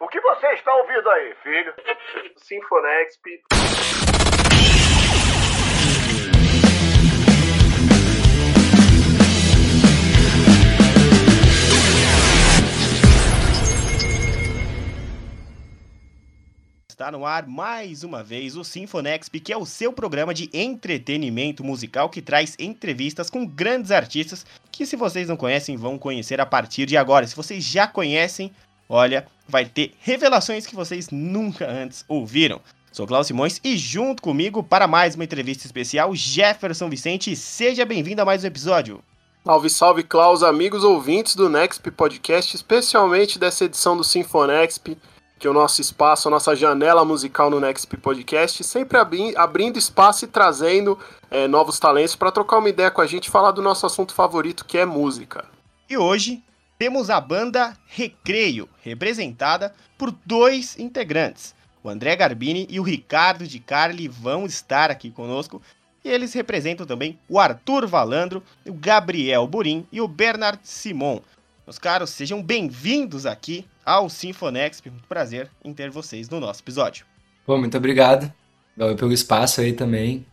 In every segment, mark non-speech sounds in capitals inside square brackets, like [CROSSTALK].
O que você está ouvindo aí, filho? Sinfonexp. Está no ar mais uma vez o Sinfonexp, que é o seu programa de entretenimento musical que traz entrevistas com grandes artistas que, se vocês não conhecem, vão conhecer a partir de agora. Se vocês já conhecem, olha, vai ter revelações que vocês nunca antes ouviram. Sou Klaus Simões e junto comigo para mais uma entrevista especial, Jefferson Vicente. Seja bem-vindo a mais um episódio. Salve, salve, Klaus, amigos ouvintes do Nexp Podcast, especialmente dessa edição do Sinfonexp que é o nosso espaço, a nossa janela musical no Next Podcast, sempre abri abrindo espaço e trazendo é, novos talentos para trocar uma ideia com a gente e falar do nosso assunto favorito, que é música. E hoje temos a banda Recreio, representada por dois integrantes. O André Garbini e o Ricardo de Carli vão estar aqui conosco. E eles representam também o Arthur Valandro, o Gabriel Burim e o Bernard Simon. Meus caros, sejam bem-vindos aqui ao Sinfonex. Muito prazer em ter vocês no nosso episódio. Bom, muito obrigado. Pelo espaço aí também.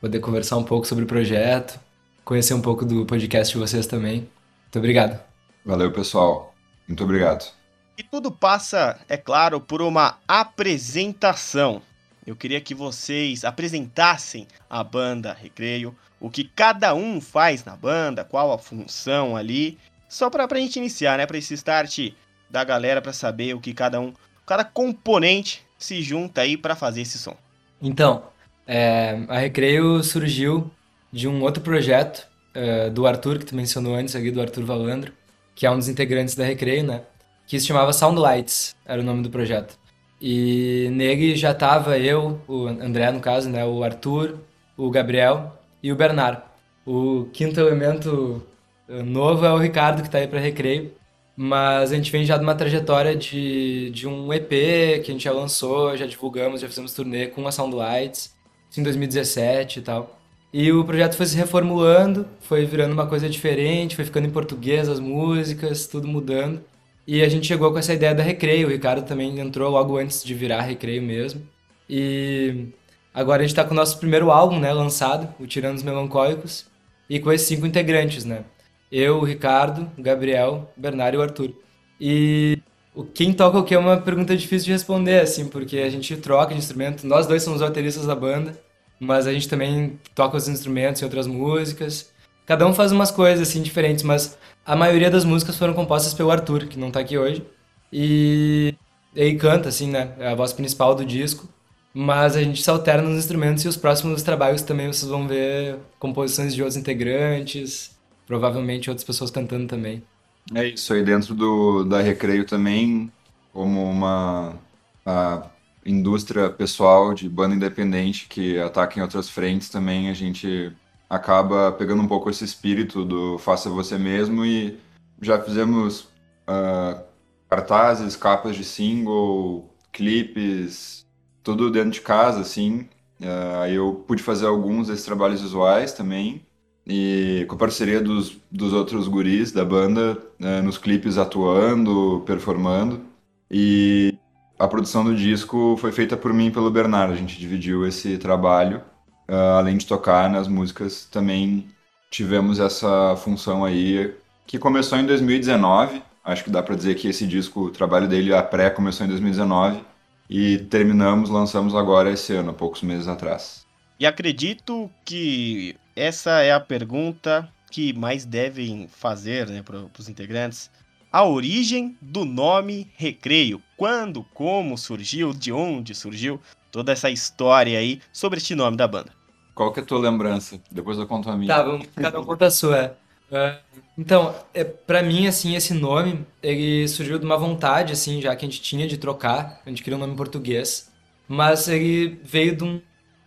Poder conversar um pouco sobre o projeto, conhecer um pouco do podcast de vocês também. Muito obrigado. Valeu, pessoal. Muito obrigado. E tudo passa, é claro, por uma apresentação. Eu queria que vocês apresentassem a banda Recreio, o que cada um faz na banda, qual a função ali só para a gente iniciar, né? Para esse start da galera, para saber o que cada um, cada componente se junta aí para fazer esse som. Então, é, a Recreio surgiu de um outro projeto é, do Arthur, que tu mencionou antes aqui, do Arthur Valandro, que é um dos integrantes da Recreio, né? Que se chamava Soundlights, era o nome do projeto. E nele já tava eu, o André no caso, né? O Arthur, o Gabriel e o Bernard. O quinto elemento novo é o Ricardo, que está aí para Recreio. Mas a gente vem já de uma trajetória de, de um EP que a gente já lançou, já divulgamos, já fizemos turnê com a Soundlights, em 2017 e tal. E o projeto foi se reformulando, foi virando uma coisa diferente, foi ficando em português as músicas, tudo mudando. E a gente chegou com essa ideia da Recreio, o Ricardo também entrou logo antes de virar Recreio mesmo. E agora a gente está com o nosso primeiro álbum, né, lançado, o Tirando os Melancólicos, e com esses cinco integrantes, né. Eu, o Ricardo, o Gabriel, o Bernardo e o Arthur. E o quem toca o que é uma pergunta difícil de responder, assim, porque a gente troca de instrumento. Nós dois somos bateristas da banda, mas a gente também toca os instrumentos em outras músicas. Cada um faz umas coisas, assim, diferentes, mas a maioria das músicas foram compostas pelo Arthur, que não tá aqui hoje. E ele canta, assim, né? É a voz principal do disco. Mas a gente se alterna nos instrumentos e os próximos trabalhos também vocês vão ver composições de outros integrantes, provavelmente outras pessoas cantando também. É isso aí dentro do da Recreio também, como uma a indústria pessoal de banda independente que ataca em outras frentes também, a gente acaba pegando um pouco esse espírito do faça você mesmo e já fizemos uh, cartazes, capas de single, clipes, tudo dentro de casa, assim. Uh, eu pude fazer alguns desses trabalhos visuais também e com a parceria dos, dos outros guris da banda, né, nos clipes atuando, performando. E a produção do disco foi feita por mim e pelo Bernardo. A gente dividiu esse trabalho. Uh, além de tocar nas músicas, também tivemos essa função aí que começou em 2019. Acho que dá para dizer que esse disco, o trabalho dele, a pré, começou em 2019 e terminamos, lançamos agora esse ano, poucos meses atrás. E acredito que essa é a pergunta que mais devem fazer né, para os integrantes. A origem do nome Recreio. Quando, como surgiu, de onde surgiu, toda essa história aí sobre este nome da banda. Qual que é a tua lembrança? Depois eu conto a minha. Tá, vamos, cada um conta a sua. Uh, então, é, para mim, assim, esse nome, ele surgiu de uma vontade, assim, já que a gente tinha de trocar, a gente queria um nome em português, mas ele veio de um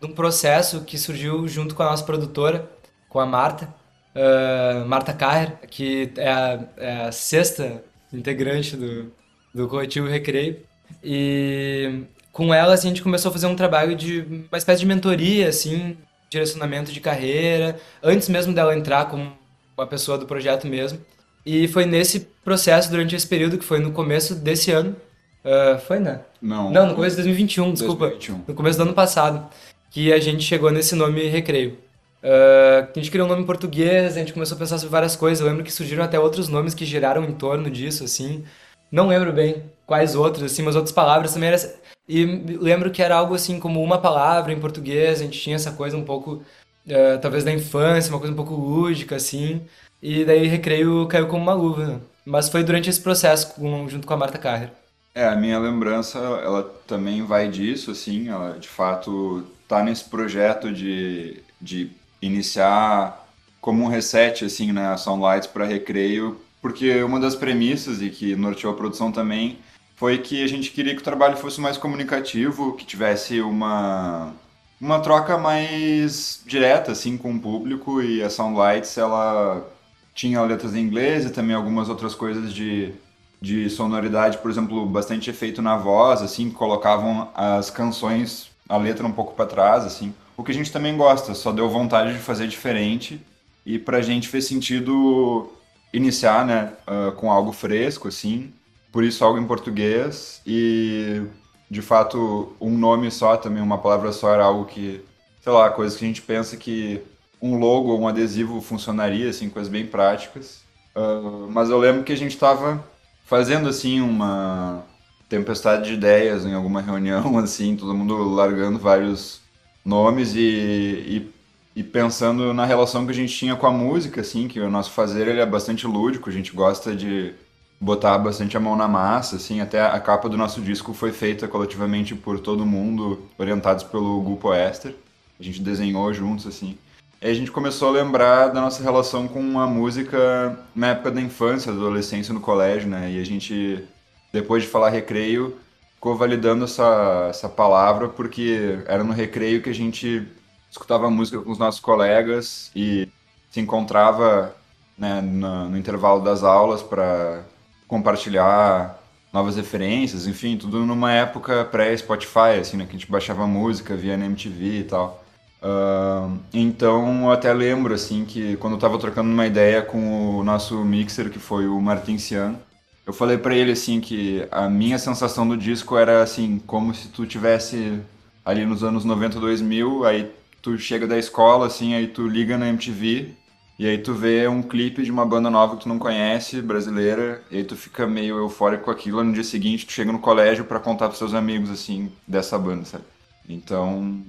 de um processo que surgiu junto com a nossa produtora, com a Marta, uh, Marta Carrer, que é a, é a, sexta integrante do, do coletivo Recreio. E com ela assim, a gente começou a fazer um trabalho de uma espécie de mentoria, assim, direcionamento de carreira, antes mesmo dela entrar como uma pessoa do projeto mesmo. E foi nesse processo, durante esse período, que foi no começo desse ano, Uh, foi, né? Não. Não, no começo de 2021, desculpa. 2021. No começo do ano passado. Que a gente chegou nesse nome Recreio. Uh, a gente criou um nome em português, a gente começou a pensar sobre várias coisas. Eu lembro que surgiram até outros nomes que giraram em torno disso, assim. Não lembro bem quais outros, assim, mas outras palavras também eram. E lembro que era algo assim como uma palavra em português, a gente tinha essa coisa um pouco, uh, talvez da infância, uma coisa um pouco lúdica, assim. E daí Recreio caiu como uma luva. Mas foi durante esse processo, com, junto com a Marta Carrer. É, a minha lembrança, ela também vai disso, assim, ela de fato tá nesse projeto de, de iniciar como um reset, assim, né, a Soundlights para recreio, porque uma das premissas e que norteou a produção também foi que a gente queria que o trabalho fosse mais comunicativo, que tivesse uma uma troca mais direta assim com o público e a Soundlights ela tinha letras em inglês e também algumas outras coisas de, de sonoridade, por exemplo, bastante efeito na voz, assim, que colocavam as canções, a letra um pouco para trás, assim. O que a gente também gosta, só deu vontade de fazer diferente e pra gente fez sentido iniciar, né, uh, com algo fresco, assim, por isso algo em português e de fato um nome só também, uma palavra só era algo que, sei lá, coisas que a gente pensa que um logo um adesivo funcionaria, assim, coisas bem práticas. Uh, mas eu lembro que a gente estava fazendo, assim, uma tempestade de ideias em alguma reunião, [LAUGHS] assim, todo mundo largando vários nomes e, e, e, pensando na relação que a gente tinha com a música, assim, que o nosso fazer ele é bastante lúdico, a gente gosta de botar bastante a mão na massa, assim, até a capa do nosso disco foi feita coletivamente por todo mundo, orientados pelo Grupo Esther. A gente desenhou juntos, assim. Aí a gente começou a lembrar da nossa relação com a música na época da infância, da adolescência no colégio, né? E a gente, depois de falar recreio, ficou validando essa, essa palavra porque era no recreio que a gente escutava música com os nossos colegas e se encontrava né, no, no intervalo das aulas para compartilhar novas referências, enfim, tudo numa época pré-Spotify, assim, né, que a gente baixava música via MTV e tal. Uh, então eu até lembro assim que quando eu tava trocando uma ideia com o nosso mixer, que foi o Martin Cian, eu falei para ele assim que a minha sensação do disco era assim, como se tu tivesse ali nos anos 90, 2000, aí tu chega da escola assim, aí tu liga na MTV e aí tu vê um clipe de uma banda nova que tu não conhece, brasileira, e aí tu fica meio eufórico com aquilo, no dia seguinte tu chega no colégio para contar pros seus amigos assim dessa banda, sabe? Então,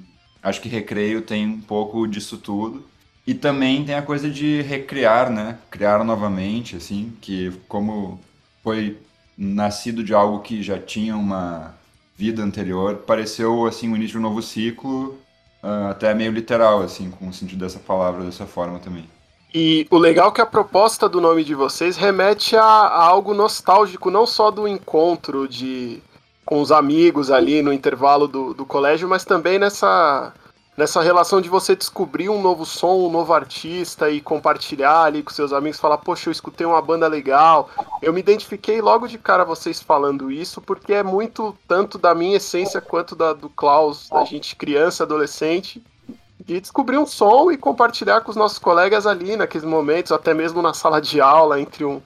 Acho que Recreio tem um pouco disso tudo. E também tem a coisa de recriar, né? Criar novamente, assim, que como foi nascido de algo que já tinha uma vida anterior, pareceu, assim, o início de um novo ciclo, uh, até meio literal, assim, com o sentido dessa palavra, dessa forma também. E o legal é que a proposta do nome de vocês remete a, a algo nostálgico, não só do encontro de com os amigos ali no intervalo do, do colégio, mas também nessa, nessa relação de você descobrir um novo som, um novo artista e compartilhar ali com seus amigos, falar, poxa, eu escutei uma banda legal. Eu me identifiquei logo de cara vocês falando isso, porque é muito tanto da minha essência quanto da do Klaus, da gente criança, adolescente, de descobrir um som e compartilhar com os nossos colegas ali naqueles momentos, até mesmo na sala de aula, entre um.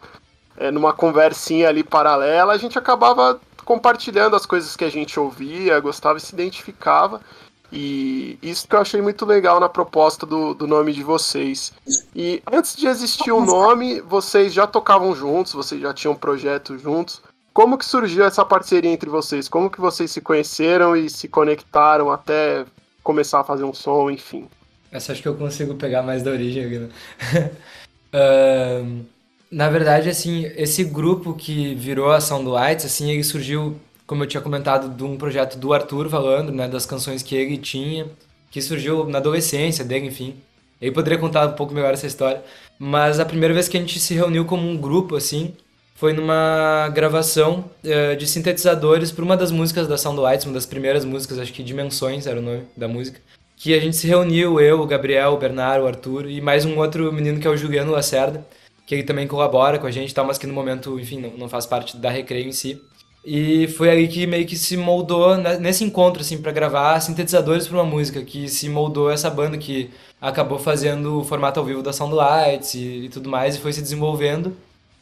É, numa conversinha ali paralela, a gente acabava compartilhando as coisas que a gente ouvia, gostava e se identificava. E isso que eu achei muito legal na proposta do, do nome de vocês. E antes de existir o nome, vocês já tocavam juntos, vocês já tinham um projeto juntos. Como que surgiu essa parceria entre vocês? Como que vocês se conheceram e se conectaram até começar a fazer um som, enfim? Essa acho que eu consigo pegar mais da origem né? [LAUGHS] uh, na verdade, assim, esse grupo que virou a Sound Lights, assim, ele surgiu, como eu tinha comentado, de um projeto do Arthur falando, né, das canções que ele tinha, que surgiu na adolescência dele, enfim. Ele poderia contar um pouco melhor essa história. Mas a primeira vez que a gente se reuniu como um grupo, assim, foi numa gravação uh, de sintetizadores para uma das músicas da Sound Lights, uma das primeiras músicas, acho que Dimensões era o nome da música. Que a gente se reuniu, eu, o Gabriel, o Bernardo, o Arthur e mais um outro menino que é o Juliano Lacerda que ele também colabora com a gente, tá, mas que no momento, enfim, não, não faz parte da Recreio em si. E foi aí que meio que se moldou nesse encontro, assim, para gravar sintetizadores para uma música, que se moldou essa banda que acabou fazendo o formato ao vivo da Soundlights e, e tudo mais, e foi se desenvolvendo.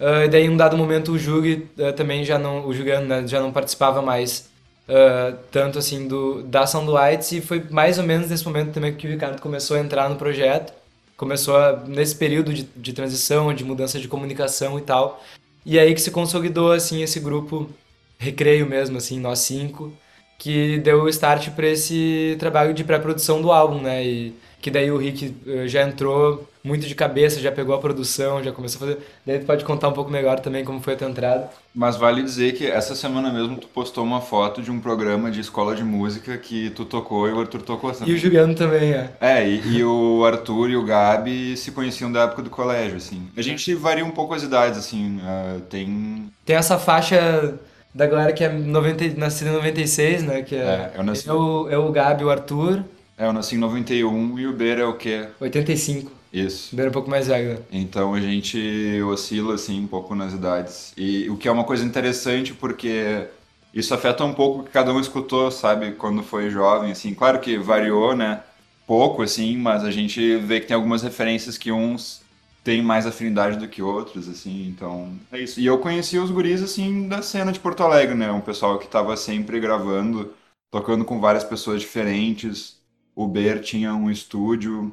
Uh, e daí, em um dado momento, o Jug uh, também já não, o Juliano né, já não participava mais uh, tanto assim do, da Soundlights e foi mais ou menos nesse momento também que o Ricardo começou a entrar no projeto. Começou a, nesse período de, de transição, de mudança de comunicação e tal. E aí que se consolidou, assim, esse grupo Recreio mesmo, assim, nós cinco, que deu o start para esse trabalho de pré-produção do álbum, né? E que daí o Rick eh, já entrou muito de cabeça, já pegou a produção, já começou a fazer. Daí tu pode contar um pouco melhor também como foi a tua entrada. Mas vale dizer que essa semana mesmo tu postou uma foto de um programa de escola de música que tu tocou e o Arthur tocou também. E o Juliano também, é. É, e, e o Arthur e o Gabi se conheciam da época do colégio, assim. A gente varia um pouco as idades, assim, uh, tem... Tem essa faixa da galera que é 90, nascida em 96, né? Que é, É, eu nasci- é, o, é o Gabi, o Arthur, É, eu nasci em 91 e o Beira é o quê? 85. Isso. Bem um pouco mais velho. né? Então a gente oscila assim um pouco nas idades. E o que é uma coisa interessante porque isso afeta um pouco o que cada um escutou, sabe, quando foi jovem, assim. Claro que variou, né? Pouco, assim, mas a gente vê que tem algumas referências que uns têm mais afinidade do que outros, assim, então é isso. E eu conheci os guris, assim, da cena de Porto Alegre, né? Um pessoal que tava sempre gravando, tocando com várias pessoas diferentes. O Ber tinha um estúdio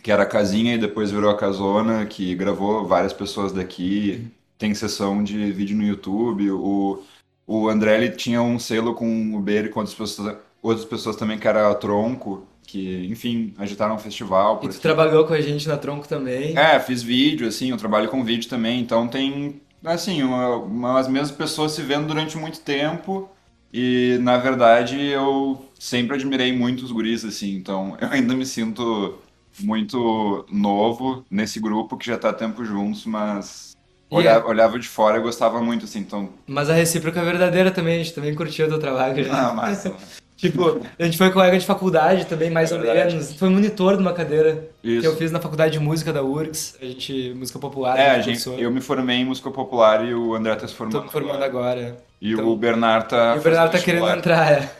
que era a casinha e depois virou a casona, que gravou várias pessoas daqui. Tem sessão de vídeo no YouTube. O, o André tinha um selo com o Ber e com outras pessoas, outras pessoas também, que era a Tronco, que, enfim, agitaram um festival. E tu aqui. trabalhou com a gente na Tronco também. É, fiz vídeo, assim, eu trabalho com vídeo também, então tem, assim, uma, uma- as mesmas pessoas se vendo durante muito tempo e, na verdade, eu sempre admirei muito os guris, assim, então [LAUGHS] eu ainda me sinto muito novo nesse grupo que já tá há tempo juntos, mas olhava, é- olhava de fora e gostava muito, assim, então... Mas a recíproca é verdadeira também, a gente também curtiu o teu trabalho. né? Ah, massa. [LAUGHS] Tipo, a gente foi colega de faculdade também, mais É ou menos. Foi monitor de uma cadeira Isso. que eu fiz na faculdade de música da URGS. A gente, música popular, É, a a gente eu me formei em música popular e o André tá se formando, Tô me formando agora. E Então- o Bernard tá e o Bernardo tá querendo entrar, é.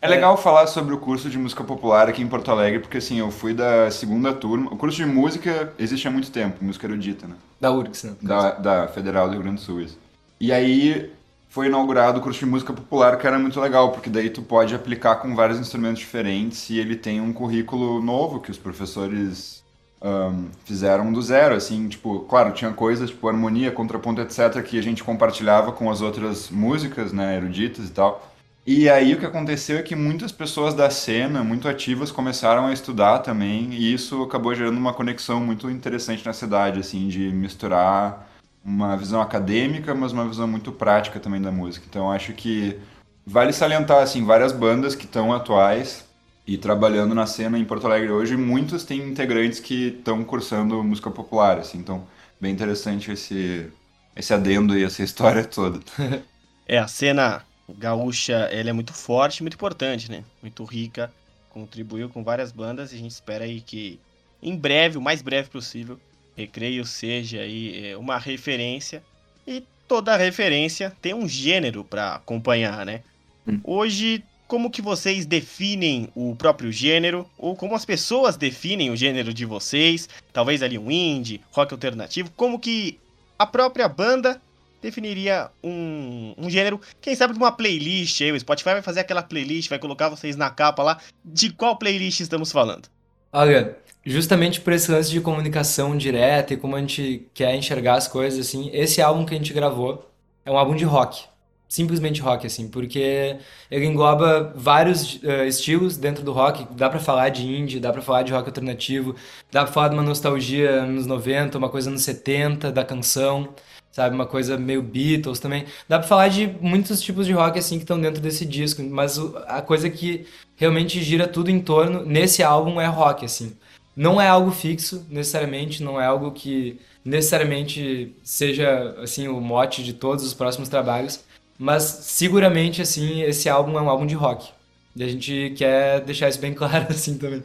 É legal falar sobre o curso de música popular aqui em Porto Alegre, porque assim, eu fui da segunda turma. O curso de música existe há muito tempo, música erudita, né? Da URGS, né? Da, da Federal do Rio Grande do Sul. isso. E aí foi inaugurado o curso de música popular, que era muito legal, porque daí tu pode aplicar com vários instrumentos diferentes e ele tem um currículo novo que os professores ahn, fizeram do zero, assim, tipo, claro, tinha coisas tipo harmonia, contraponto, etc, que a gente compartilhava com as outras músicas, né, eruditas e tal. E aí o que aconteceu é que muitas pessoas da cena, muito ativas, começaram a estudar também, e isso acabou gerando uma conexão muito interessante na cidade, assim, de misturar uma visão acadêmica, mas uma visão muito prática também da música. Então acho que vale salientar, assim, várias bandas que estão atuais e trabalhando na cena em Porto Alegre hoje, muitos têm integrantes que estão cursando música popular, assim, então bem interessante esse, esse adendo e essa [LAUGHS] história toda. [LAUGHS] É, a cena gaúcha, ela é muito forte, muito importante, né? Muito rica, contribuiu com várias bandas e a gente espera aí que em breve, o mais breve possível, Recreio seja aí é, uma referência e toda referência tem um gênero para acompanhar, né? Hum. Hoje, como que vocês definem o próprio gênero ou como as pessoas definem o gênero de vocês? Talvez ali um indie, rock alternativo, como que a própria banda definiria um, um gênero, quem sabe de uma playlist aí, o Spotify vai fazer aquela playlist, vai colocar vocês na capa lá, de qual playlist estamos falando? Olha, justamente por esse lance de comunicação direta e como a gente quer enxergar as coisas, assim, esse álbum que a gente gravou é um álbum de rock. Simplesmente rock, assim, porque ele engloba vários eh, estilos dentro do rock. Dá pra falar de indie, dá pra falar de rock alternativo, dá pra falar de uma nostalgia nos 90, uma coisa nos 70, da canção, sabe? Uma coisa meio Beatles também. Dá pra falar de muitos tipos de rock, assim, que estão dentro desse disco, mas a coisa que realmente gira tudo em torno, nesse álbum, é rock, assim. Não é algo fixo, necessariamente, não é algo que necessariamente seja, assim, o mote de todos os próximos trabalhos, mas seguramente, assim, esse álbum é um álbum de rock. E a gente quer deixar isso bem claro, [LAUGHS] assim, também.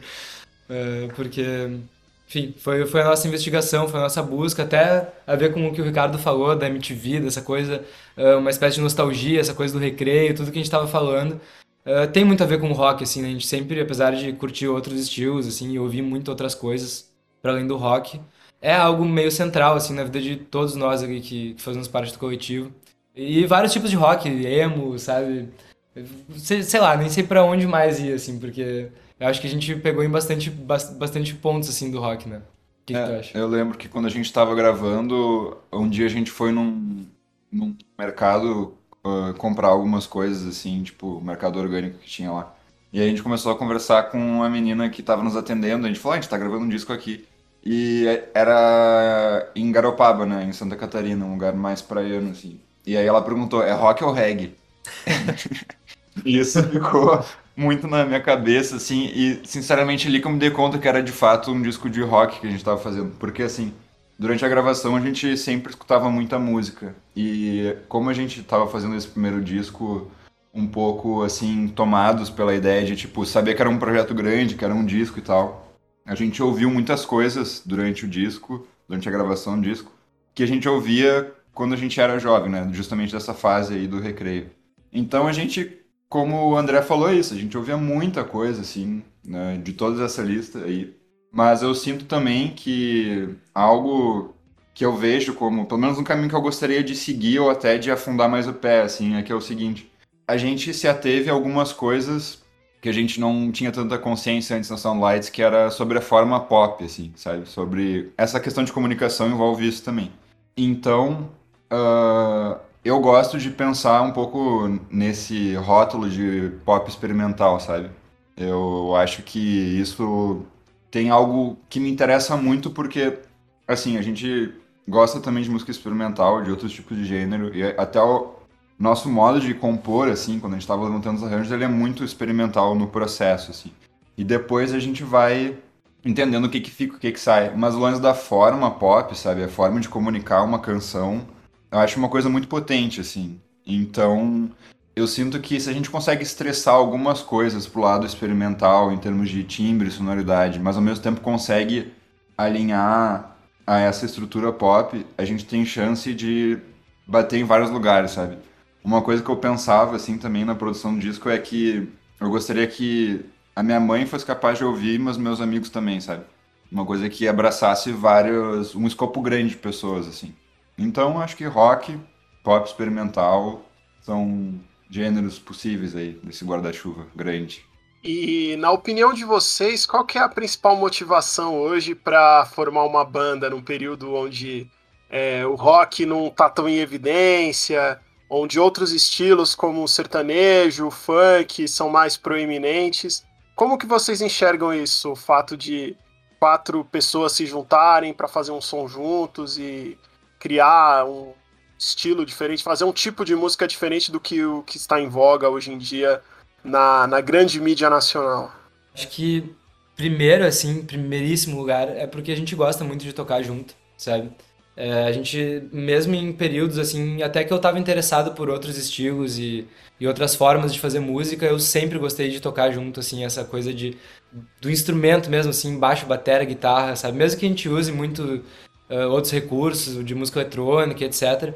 É, porque, enfim, foi, foi a nossa investigação, foi a nossa busca, até a ver com o que o Ricardo falou da MTV, dessa coisa, é, uma espécie de nostalgia, essa coisa do recreio, tudo que a gente estava falando. É, tem muito a ver com o rock, assim, né? A gente sempre, apesar de curtir outros estilos, assim, e ouvir muito outras coisas para além do rock, é algo meio central, assim, na vida de todos nós aqui que, que fazemos parte do coletivo. E vários tipos de rock, emo, sabe? Sei, sei lá, nem sei para onde mais ir, assim, porque eu acho que a gente pegou em bastante, bastante pontos, assim, do rock, né? O que, é, que tu acha? Eu lembro que quando a gente estava gravando, um dia a gente foi num, num mercado uh, comprar algumas coisas, assim, tipo, mercado orgânico que tinha lá. E a gente começou a conversar com uma menina que estava nos atendendo, a gente falou, ah, a gente tá gravando um disco aqui. E era em Garopaba, né, em Santa Catarina, um lugar mais praiano, assim. E aí ela perguntou, é rock ou reggae? [LAUGHS] e isso ficou muito na minha cabeça, assim, e sinceramente ali que eu me dei conta que era de fato um disco de rock que a gente tava fazendo. Porque assim, durante a gravação a gente sempre escutava muita música. E como a gente tava fazendo esse primeiro disco um pouco assim, tomados pela ideia de tipo, saber que era um projeto grande, que era um disco e tal. A gente ouviu muitas coisas durante o disco, durante a gravação do disco, que a gente ouvia quando a gente era jovem, né? Justamente dessa fase aí do recreio. Então a gente, como o André falou é isso, a gente ouvia muita coisa, assim, né? de toda essa lista aí. Mas eu sinto também que algo que eu vejo como, pelo menos um caminho que eu gostaria de seguir ou até de afundar mais o pé, assim, é que é o seguinte. A gente se ateve a algumas coisas que a gente não tinha tanta consciência antes na Soundlights, que era sobre a forma pop, assim, sabe? Sobre essa questão de comunicação envolve isso também. Então, uh, eu gosto de pensar um pouco nesse rótulo de pop experimental, sabe? Eu acho que isso tem algo que me interessa muito porque, assim, a gente gosta também de música experimental, de outros tipos de gênero, e até o nosso modo de compor, assim, quando a gente estava levantando os arranjos, ele é muito experimental no processo, assim. E depois a gente vai entendendo o que que fica, o que que sai. Mas o lance da forma pop, sabe? A forma de comunicar uma canção eu acho uma coisa muito potente, assim. Então, eu sinto que se a gente consegue estressar algumas coisas pro lado experimental, em termos de timbre, sonoridade, mas ao mesmo tempo consegue alinhar a essa estrutura pop, a gente tem chance de bater em vários lugares, sabe? Uma coisa que eu pensava, assim, também na produção do disco é que eu gostaria que a minha mãe fosse capaz de ouvir, mas meus amigos também, sabe? Uma coisa que abraçasse vários, um escopo grande de pessoas, assim. Então, acho que rock, pop experimental são gêneros possíveis aí desse guarda-chuva grande. E na opinião de vocês, qual que é a principal motivação hoje para formar uma banda num período onde é, o rock não está tão em evidência, onde outros estilos como o sertanejo, o funk são mais proeminentes? Como que vocês enxergam isso, o fato de quatro pessoas se juntarem para fazer um som juntos e criar um estilo diferente, fazer um tipo de música diferente do que o que está em voga hoje em dia na, na grande mídia nacional? Acho que primeiro, assim, primeiríssimo lugar, é porque a gente gosta muito de tocar junto, sabe? É, a gente, mesmo em períodos assim, até que eu estava interessado por outros estilos e, e outras formas de fazer música, eu sempre gostei de tocar junto, assim, essa coisa de do instrumento mesmo, assim, baixo, bateria, guitarra, sabe? Mesmo que a gente use muito uh, outros recursos de música eletrônica, etc.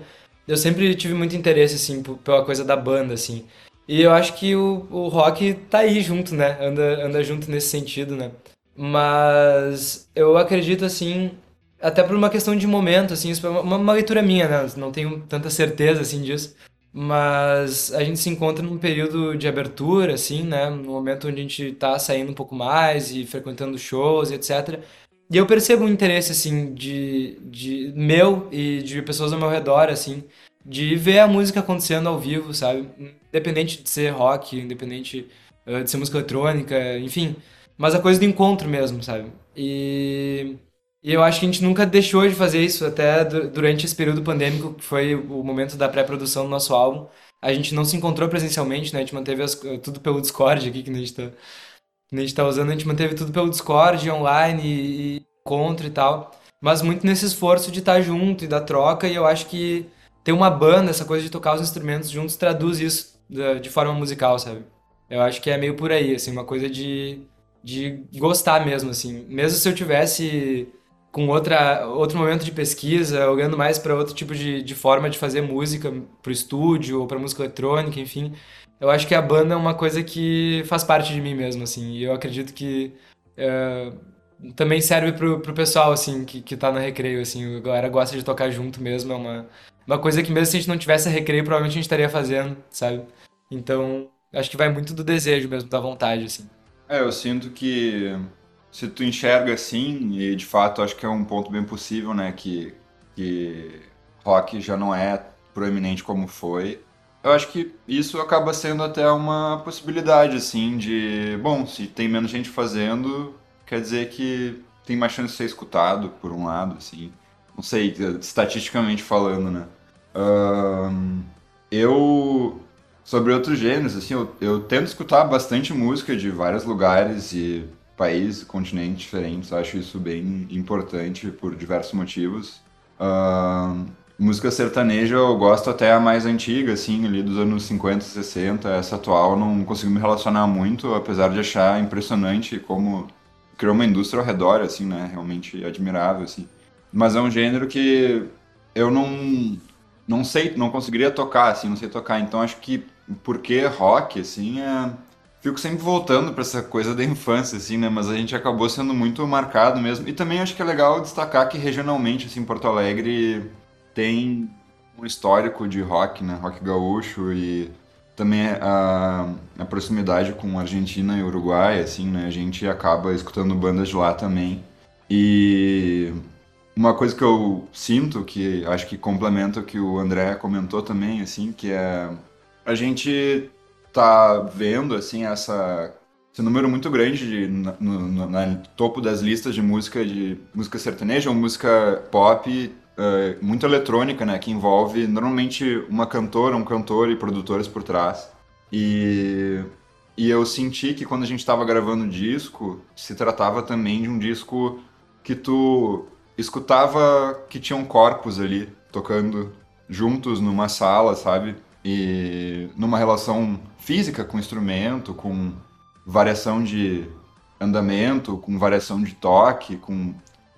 Eu sempre tive muito interesse, assim, pela coisa da banda, assim. E eu acho que o, o rock tá aí junto, né? Anda, anda junto nesse sentido, né? Mas eu acredito, assim, até por uma questão de momento, assim, isso é uma, uma leitura minha, né? Não tenho tanta certeza, assim, disso. Mas a gente se encontra num período de abertura, assim, né? No momento onde a gente tá saindo um pouco mais e frequentando shows, etc. E eu percebo um interesse, assim, de, de meu e de pessoas ao meu redor, assim, de ver a música acontecendo ao vivo, sabe? Independente de ser rock, independente uh, de ser música eletrônica, enfim. Mas a coisa do encontro mesmo, sabe? E, e eu acho que a gente nunca deixou de fazer isso, até durante esse período pandêmico, que foi o momento da pré-produção do nosso álbum. A gente não se encontrou presencialmente, né? A gente manteve as, tudo pelo Discord aqui, que a gente tá a gente tá usando, a gente manteve tudo pelo Discord, online e, e encontro e tal. Mas muito nesse esforço de estar tá junto e da troca, e eu acho que ter uma banda, essa coisa de tocar os instrumentos juntos, traduz isso de forma musical, sabe? Eu acho que é meio por aí, assim, uma coisa de, de gostar mesmo, assim. Mesmo se eu tivesse com outra, outro momento de pesquisa, olhando mais para outro tipo de, de forma de fazer música, pro estúdio ou para música eletrônica, enfim, eu acho que a banda é uma coisa que faz parte de mim mesmo, assim. E eu acredito que. Uh, também serve pro, pro pessoal, assim, que, que tá no recreio, assim, a galera gosta de tocar junto mesmo, é uma, uma coisa que mesmo se a gente não tivesse recreio, provavelmente a gente estaria fazendo, sabe? Então, acho que vai muito do desejo mesmo, da vontade, assim. É, eu sinto que se tu enxerga assim, e de fato acho que é um ponto bem possível, né, que, que rock já não é proeminente como foi, eu acho que isso acaba sendo até uma possibilidade, assim, de, bom, se tem menos gente fazendo, quer dizer que tem mais chance de ser escutado, por um lado, assim. Não sei, estatisticamente falando, né? Um, eu, sobre outros gêneros, assim, eu, eu tento escutar bastante música de vários lugares e países, continentes diferentes. Acho isso bem importante por diversos motivos. Um, música sertaneja eu gosto até a mais antiga, assim, ali dos anos 50, 60. Essa atual não consigo me relacionar muito, apesar de achar impressionante como criou uma indústria ao redor, assim, né? Realmente admirável, assim. Mas é um gênero que eu não não sei, não conseguiria tocar, assim, não sei tocar. Então acho que porque rock, assim, é... fico sempre voltando para essa coisa da infância, assim, né? Mas a gente acabou sendo muito marcado mesmo. E também acho que é legal destacar que regionalmente, assim, Porto Alegre tem um histórico de rock, né? Rock gaúcho e também a, a proximidade com Argentina e Uruguai, assim, né? A gente acaba escutando bandas de lá também. E uma coisa que eu sinto, que acho que complementa o que o André comentou também, assim, que é a gente tá vendo, assim, essa, esse número muito grande de, no, no, no topo das listas de música de música sertaneja ou música pop uh, muito eletrônica, né, que envolve normalmente uma cantora, um cantor e produtores por trás. E, e eu senti que quando a gente estava gravando o disco, se tratava também de um disco que tu escutava que tinham corpos ali tocando juntos numa sala, sabe? E numa relação física com o instrumento, com variação de andamento, com variação de toque, com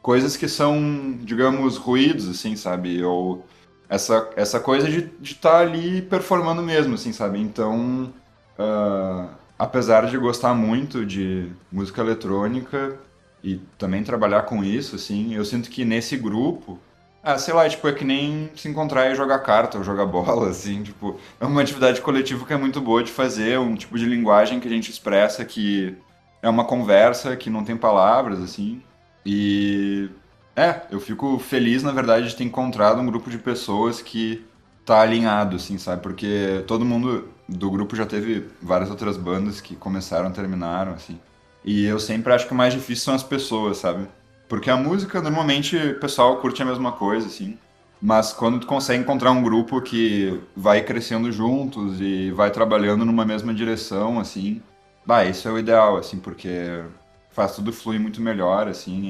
coisas que são, digamos, ruídos, assim, sabe? Ou essa, essa coisa de estar tá ali performando mesmo, assim, sabe? Então, uh, apesar de gostar muito de música eletrônica, e também trabalhar com isso, assim, eu sinto que nesse grupo, ah, sei lá, tipo, é que nem se encontrar e jogar carta ou jogar [LAUGHS] bola, assim, tipo, é uma atividade coletiva que é muito boa de fazer, um tipo de linguagem que a gente expressa que é uma conversa que não tem palavras, assim, e é, eu fico feliz, na verdade, de ter encontrado um grupo de pessoas que tá alinhado, assim, sabe, porque todo mundo do grupo já teve várias outras bandas que começaram, terminaram, assim, e eu sempre acho que o mais difícil são as pessoas, sabe? Porque a música, normalmente, o pessoal curte a mesma coisa, assim. Mas quando tu consegue encontrar um grupo que vai crescendo juntos e vai trabalhando numa mesma direção, assim, bah, isso é o ideal, assim, porque faz tudo fluir muito melhor, assim,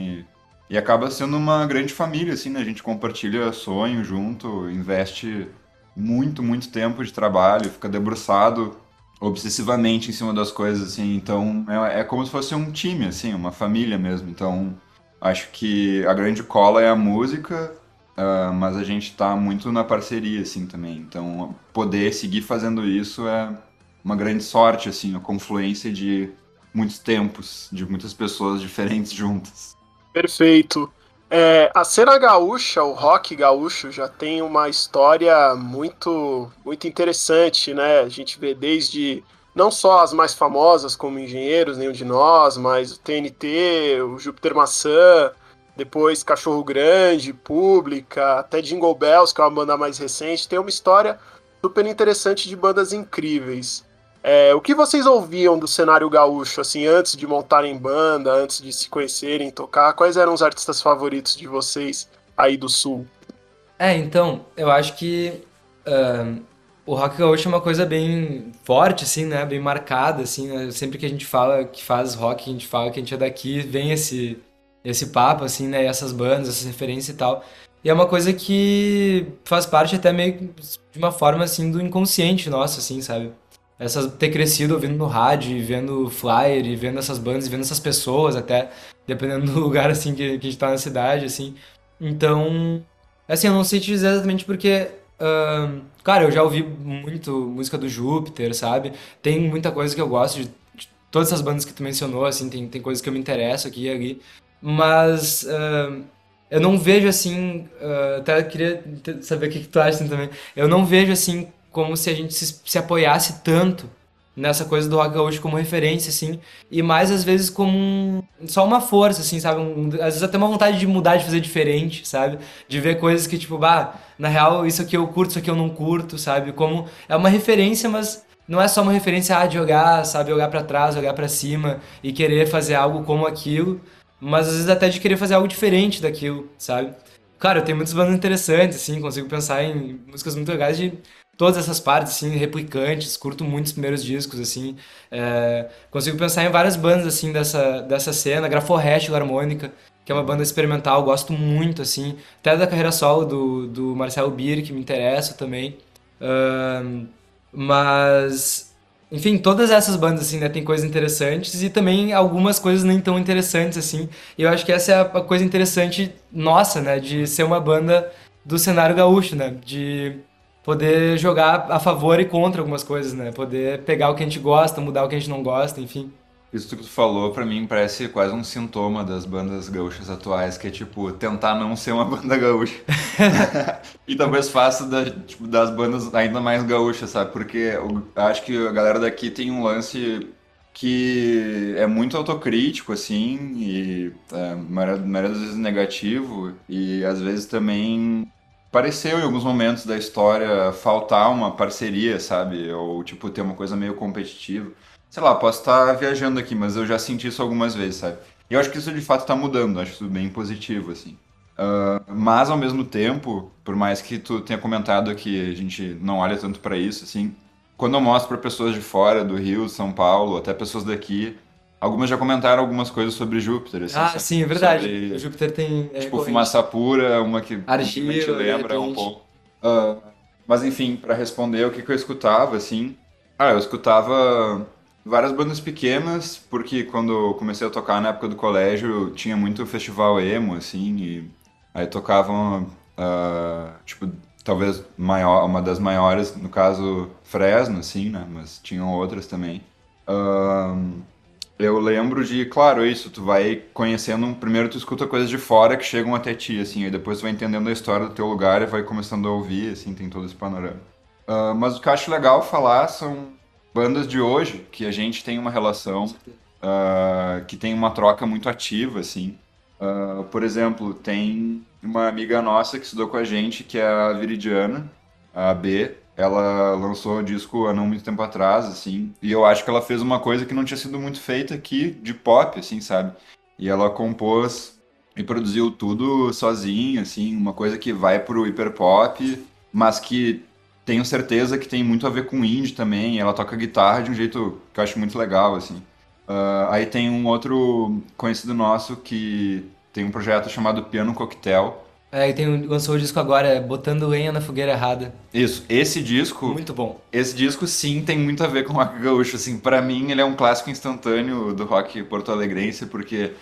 e, e acaba sendo uma grande família, assim, né? A gente compartilha sonho junto, investe muito, muito tempo de trabalho, fica debruçado obsessivamente em cima das coisas, assim. Então, é, é como se fosse um time, assim, uma família mesmo. Então, acho que a grande cola é a música, uh, mas a gente tá muito na parceria, assim, também. Então, poder seguir fazendo isso é uma grande sorte, assim, a confluência de muitos tempos, de muitas pessoas diferentes juntas. Perfeito. É, a cena gaúcha, o rock gaúcho, já tem uma história muito, muito interessante, né? A gente vê desde não só as mais famosas, como Engenheiros, Nenhum de Nós, mas o TNT, o Júpiter Maçã, depois Cachorro Grande, Pública, até Jingle Bells, que é uma banda mais recente. Tem uma história super interessante de bandas incríveis. É, o que vocês ouviam do cenário gaúcho, assim, antes de montarem banda, antes de se conhecerem, tocar? Quais eram os artistas favoritos de vocês aí do Sul? É, então, eu acho que uh, o rock gaúcho é uma coisa bem forte, assim, né? Bem marcada, assim. Né? Sempre que a gente fala que faz rock, a gente fala que a gente é daqui, vem esse, esse papo, assim, né? Essas bandas, essas referências e tal. E é uma coisa que faz parte até meio de uma forma, assim, do inconsciente nosso, assim, sabe? Ter crescido ouvindo no rádio, e vendo flyer, e vendo essas bandas, e vendo essas pessoas até, dependendo do [LAUGHS] lugar, assim, que, que a gente tá na cidade, assim. Então, assim, eu não sei te dizer exatamente porque, uh, cara, eu já ouvi muito música do Júpiter, sabe? Tem muita coisa que eu gosto de, de todas essas bandas que tu mencionou, assim, tem, tem coisas que eu me interesso aqui e ali. mas uh, eu não vejo assim. Uh, até queria saber o que, que tu acha também. Eu não vejo assim como se a gente se, se apoiasse tanto nessa coisa do rock gaúcho como referência, assim, e mais às vezes como um, só uma força, assim, sabe? Um, às vezes até uma vontade de mudar, de fazer diferente, sabe? De ver coisas que, tipo, bah, na real, isso aqui eu curto, isso aqui eu não curto, sabe? Como é uma referência, mas não é só uma referência de jogar, sabe? Jogar para trás, jogar para cima e querer fazer algo como aquilo, mas às vezes até de querer fazer algo diferente daquilo, sabe? Eu tenho muitas bandas interessantes, assim, consigo pensar em músicas muito legais de todas essas partes, assim, replicantes, curto muito os primeiros discos, assim. É, consigo pensar em várias bandas, assim, dessa, dessa cena. Graforrest, Harmônica, que é uma banda experimental, gosto muito, assim. Até da carreira solo do, do Marcelo Bir, que me interessa também. Mas... Enfim, todas essas bandas, assim, né, tem coisas interessantes e também algumas coisas nem tão interessantes, assim. E eu acho que essa é a coisa interessante nossa, né, de ser uma banda do cenário gaúcho, né, de poder jogar a favor e contra algumas coisas, né? Poder pegar o que a gente gosta, mudar o que a gente não gosta, enfim. Isso que tu falou, para mim, parece quase um sintoma das bandas gaúchas atuais, que é tipo, tentar não ser uma [LAUGHS] banda gaúcha. e talvez faça da, tipo, das bandas ainda mais gaúchas, sabe? Porque eu acho que a galera daqui tem um lance que é muito autocrítico, assim, e é, maioria, das vezes negativo, e às vezes também pareceu em alguns momentos da história faltar uma parceria, sabe? Ou, tipo, ter uma coisa meio competitiva. Sei lá, posso estar viajando aqui, mas eu já senti isso algumas vezes, sabe? E eu acho que isso de fato está mudando, acho isso bem positivo, assim. Uh, mas ao mesmo tempo, por mais que tu tenha comentado que a gente não olha tanto para isso, assim, quando eu mostro para pessoas de fora, do Rio, São Paulo, até pessoas daqui, Algumas já comentaram algumas coisas sobre Júpiter. Assim, ah, sim, é verdade. Sobre, Júpiter tem. É, tipo, corrente. fumaça pura, uma que Argila, te lembra um pouco. Uh, mas enfim, para responder o que, que eu escutava, assim. Ah, eu escutava várias bandas pequenas, porque quando eu comecei a tocar na época do colégio, tinha muito festival emo, assim, e aí tocavam, uh, tipo, talvez maior, uma das maiores, no caso, Fresno, assim, né, mas tinham outras também. Uh, eu lembro de, claro, isso, tu vai conhecendo, primeiro tu escuta coisas de fora que chegam até ti, assim, aí depois tu vai entendendo a história do teu lugar e vai começando a ouvir, assim, tem todo esse panorama. Uh, mas o que eu acho legal falar são bandas de hoje, que a gente tem uma relação, uh, que tem uma troca muito ativa, assim. Uh, por exemplo, tem uma amiga nossa que estudou com a gente, que é a Viridiana, a B, ela lançou o disco há não muito tempo atrás, assim, e eu acho que ela fez uma coisa que não tinha sido muito feita aqui de pop, assim, sabe? E ela compôs e produziu tudo sozinha, assim, uma coisa que vai pro hiperpop, mas que tenho certeza que tem muito a ver com indie também. Ela toca guitarra de um jeito que eu acho muito legal, assim. Uh, aí tem um outro conhecido nosso que tem um projeto chamado Piano Coquetel, é, e tem, lançou o disco agora, Botando Lenha na Fogueira Errada. Isso, esse disco... Muito bom. Esse disco, sim, tem muito a ver com o rock gaúcho, assim. Pra mim, ele é um clássico instantâneo do rock porto-alegrense, porque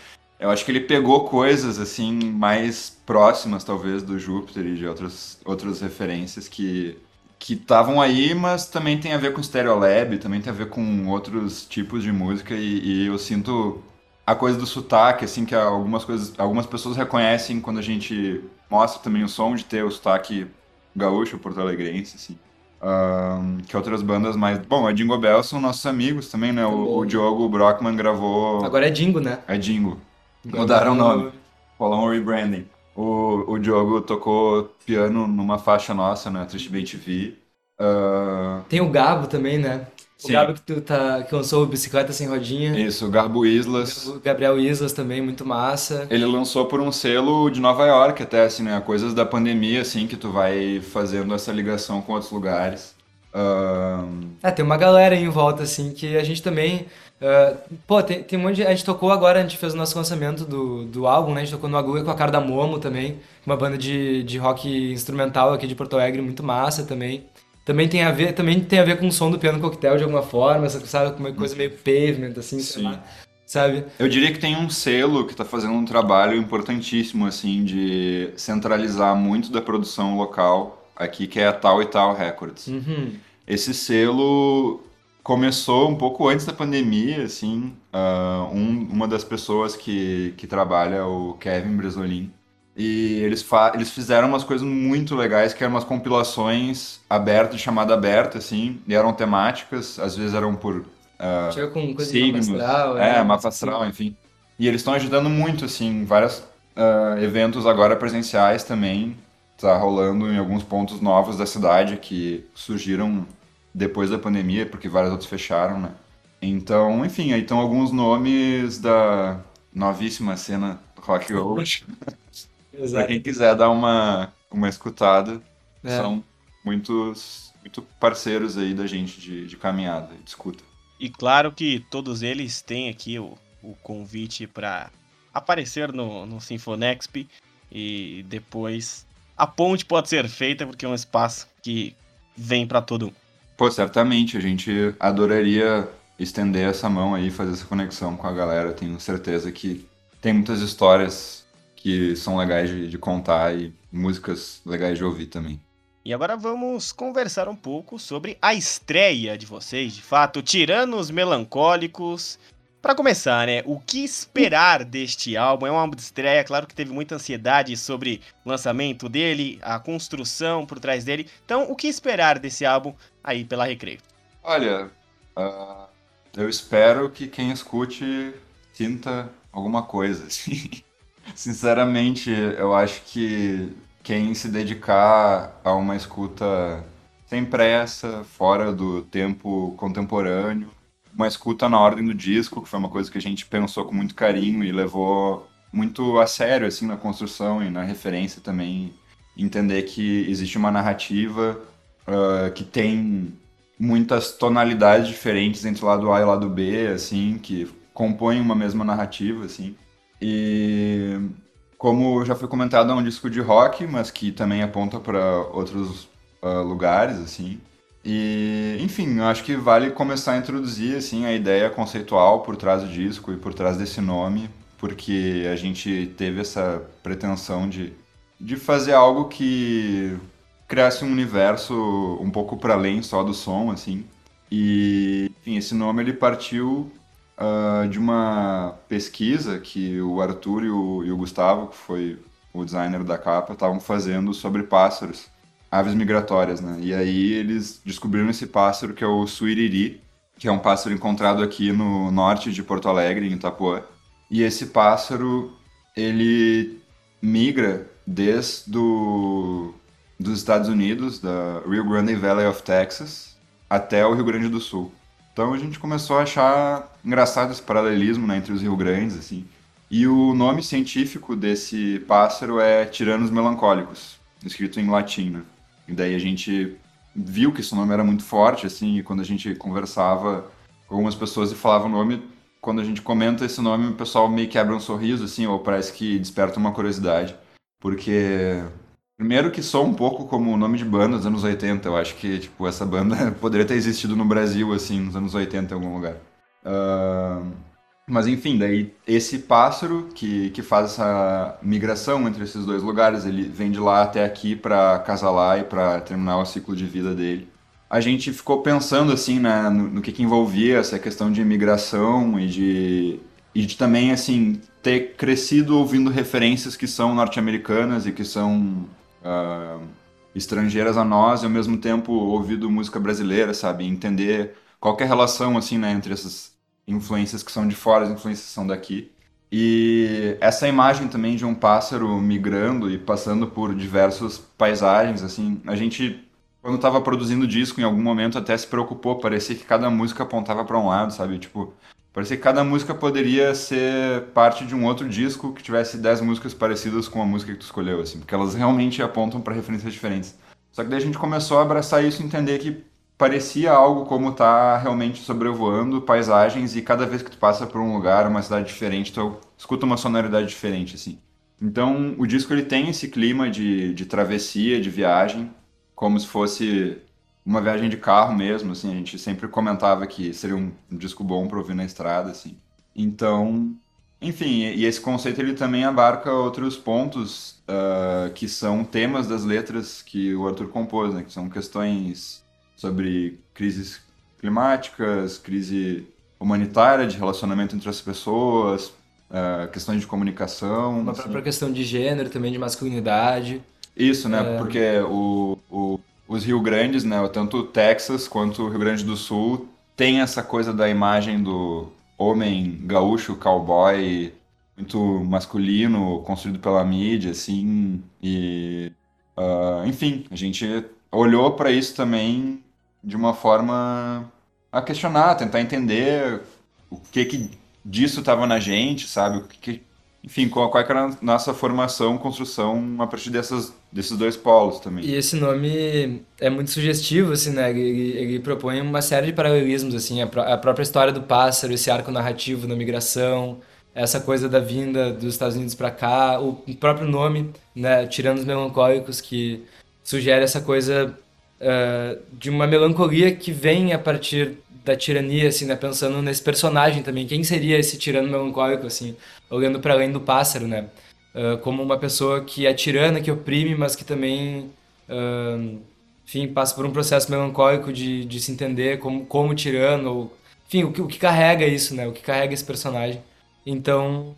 eu acho que ele pegou coisas, assim, mais próximas, talvez, do Júpiter e de outras, outras referências que que estavam aí, mas também tem a ver com Stereolab, também tem a ver com outros tipos de música e, e eu sinto a coisa do sotaque, assim, que algumas coisas, algumas pessoas reconhecem quando a gente mostra também o som de ter o sotaque gaúcho, porto-alegrense, assim. Um, que outras bandas mais. Bom, a Jingle Bell são nossos amigos também, né? O, o, Diogo Brockman gravou. Agora é Dingo, né? É Dingo. Mudaram o nome. Rolou um rebranding. O, o Diogo tocou piano numa faixa nossa, né? Triste Bem TV. Uh... Tem o Gabo também, né? O Sim. Gabo que, tu tá, que lançou o Bicicleta Sem Rodinha. Isso, o Garbo Islas. O Gabriel Islas também, muito massa. Ele lançou por um selo de Nova York até, assim, né? Coisas da pandemia, assim, que tu vai fazendo essa ligação com outros lugares. Um... É, tem uma galera aí em volta, assim, que a gente também... Uh, pô, tem, tem um monte de... A gente tocou agora, a gente fez o nosso lançamento do, do álbum, né? A gente tocou no Agulha com a cara da Momo também. Uma banda de, de rock instrumental aqui de Porto Alegre, muito massa também também tem a ver, também tem a ver com o som do piano coquetel de alguma forma, sabe, uma coisa meio pavement, assim, sei lá, sabe? Eu diria que tem um selo que está fazendo um trabalho importantíssimo, assim, de centralizar muito da produção local aqui, que é a Tal e Tal Records. Uhum. Esse selo começou um pouco antes da pandemia, assim, uh, um, uma das pessoas que, que trabalha, o Kevin Bresolin, e eles, eles fizeram umas coisas muito legais, que eram umas compilações abertas, de chamada aberta, assim, e eram temáticas, às vezes eram por uh, com coisa signos, de mapa astral, é, é, mapa astral, enfim. E eles estão ajudando muito, assim, vários uh, eventos agora presenciais também, tá rolando em alguns pontos novos da cidade que surgiram depois da pandemia, porque vários outros fecharam, né? Então, enfim, aí estão alguns nomes da novíssima cena rock hoje. [LAUGHS] pra quem quiser dar uma, uma escutada, é. são muitos, muito parceiros aí da gente de, de caminhada, de escuta. E claro que todos eles têm aqui o, o convite para aparecer no, no Sinfonexp e depois a ponte pode ser feita porque é um espaço que vem para todo mundo. Pô, certamente, a gente adoraria estender essa mão aí, fazer essa conexão com a galera. Tenho certeza que tem muitas histórias que são legais de, de contar e músicas legais de ouvir também. E agora vamos conversar um pouco sobre a estreia de vocês, de fato, tirando os melancólicos para começar, né, o que esperar deste álbum? É um álbum de estreia, claro que teve muita ansiedade sobre o lançamento dele, a construção por trás dele. Então, o que esperar desse álbum aí pela Recreio? Olha, uh, eu espero que quem escute sinta alguma coisa, assim. Sinceramente, eu acho que quem se dedicar a uma escuta sem pressa, fora do tempo contemporâneo, uma escuta na ordem do disco, que foi uma coisa que a gente pensou com muito carinho e levou muito a sério assim na construção e na referência também entender que existe uma narrativa uh, que tem muitas tonalidades diferentes entre o lado A e o lado B, assim, que compõem uma mesma narrativa, assim. E como já foi comentado, é um disco de rock, mas que também aponta para outros uh, lugares, assim. E, enfim, eu acho que vale começar a introduzir assim a ideia conceitual por trás do disco e por trás desse nome, porque a gente teve essa pretensão de, de fazer algo que criasse um universo um pouco para além só do som, assim. E, enfim, esse nome ele partiu uh, de uma pesquisa que o Arthur e o, e o Gustavo, que foi o designer da capa, estavam fazendo sobre pássaros aves migratórias, né? E aí eles descobriram esse pássaro que é o suiriri, que é um pássaro encontrado aqui no norte de Porto Alegre, em Itapuã. E esse pássaro, ele migra desde do, dos Estados Unidos, da Rio Grande Valley of Texas, até o Rio Grande do Sul. Então a gente começou a achar engraçado esse paralelismo né, entre os Rio Grandes, assim. E o nome científico desse pássaro é Tiranos melancólicos, escrito em latim, né? E daí a gente viu que esse nome era muito forte, assim, e quando a gente conversava com algumas pessoas e falava o nome, quando a gente comenta esse nome, o pessoal meio quebra um sorriso, assim, ou parece que desperta uma curiosidade. Porque, primeiro que sou um pouco como o nome de banda dos anos 80, eu acho que, tipo, essa banda [LAUGHS] poderia ter existido no Brasil, assim, nos anos 80 em algum lugar. Uh, mas enfim, daí esse pássaro que, que faz essa migração entre esses dois lugares, ele vem de lá até aqui para acasalar e para terminar o ciclo de vida dele. A gente ficou pensando assim né, no, no que, que envolvia essa questão de imigração e de, e de também assim ter crescido ouvindo referências que são norte-americanas e que são uh, estrangeiras a nós e ao mesmo tempo ouvido música brasileira, sabe? Entender qual é a relação assim né, entre essas influências que são de fora, as influências que são daqui. E essa imagem também de um pássaro migrando e passando por diversas paisagens, assim, a gente quando estava produzindo disco em algum momento até se preocupou, parecia que cada música apontava para um lado, sabe? Tipo, parecia que cada música poderia ser parte de um outro disco que tivesse dez músicas parecidas com a música que tu escolheu, assim, porque elas realmente apontam para referências diferentes. Só que daí a gente começou a abraçar isso e entender que parecia algo como tá realmente sobrevoando paisagens e cada vez que tu passa por um lugar, uma cidade diferente, tu escuta uma sonoridade diferente, assim. Então, o disco ele tem esse clima de, de travessia, de viagem, como se fosse uma viagem de carro mesmo, assim, a gente sempre comentava que seria um, um disco bom para ouvir na estrada, assim. Então, enfim, e esse conceito ele também abarca outros pontos uh, que são temas das letras que o Arthur compôs, né, que são questões sobre crises climáticas, crise humanitária, de relacionamento entre as pessoas, uh, questões de comunicação. Uma assim. própria questão de gênero também, de masculinidade. Isso, né? É... Porque o, o, os Rio Grandes, né? Tanto o Texas quanto o Rio Grande do Sul tem essa coisa da imagem do homem gaúcho, cowboy, muito masculino, construído pela mídia, assim, e uh, enfim, a gente olhou para isso também de uma forma a questionar, tentar entender o que que disso estava na gente, sabe? O que, que enfim, qual, qual era a nossa formação, construção a partir dessas, desses dois polos também. E esse nome é muito sugestivo, assim, né? Ele, ele propõe uma série de paralelismos, assim, a, a própria história do pássaro, esse arco narrativo na migração, essa coisa da vinda dos Estados Unidos para cá, o próprio nome, né, Tiranos Melancólicos, que sugere essa coisa uh, de uma melancolia que vem a partir da tirania, assim, né? Pensando nesse personagem também. Quem seria esse tirano melancólico, assim? Olhando para além do pássaro, né? Uh, como uma pessoa que é tirana, que oprime, mas que também, uh, enfim, passa por um processo melancólico de, de se entender como, como tirano. Ou, enfim, o que, o que carrega isso, né? O que carrega esse personagem. Então,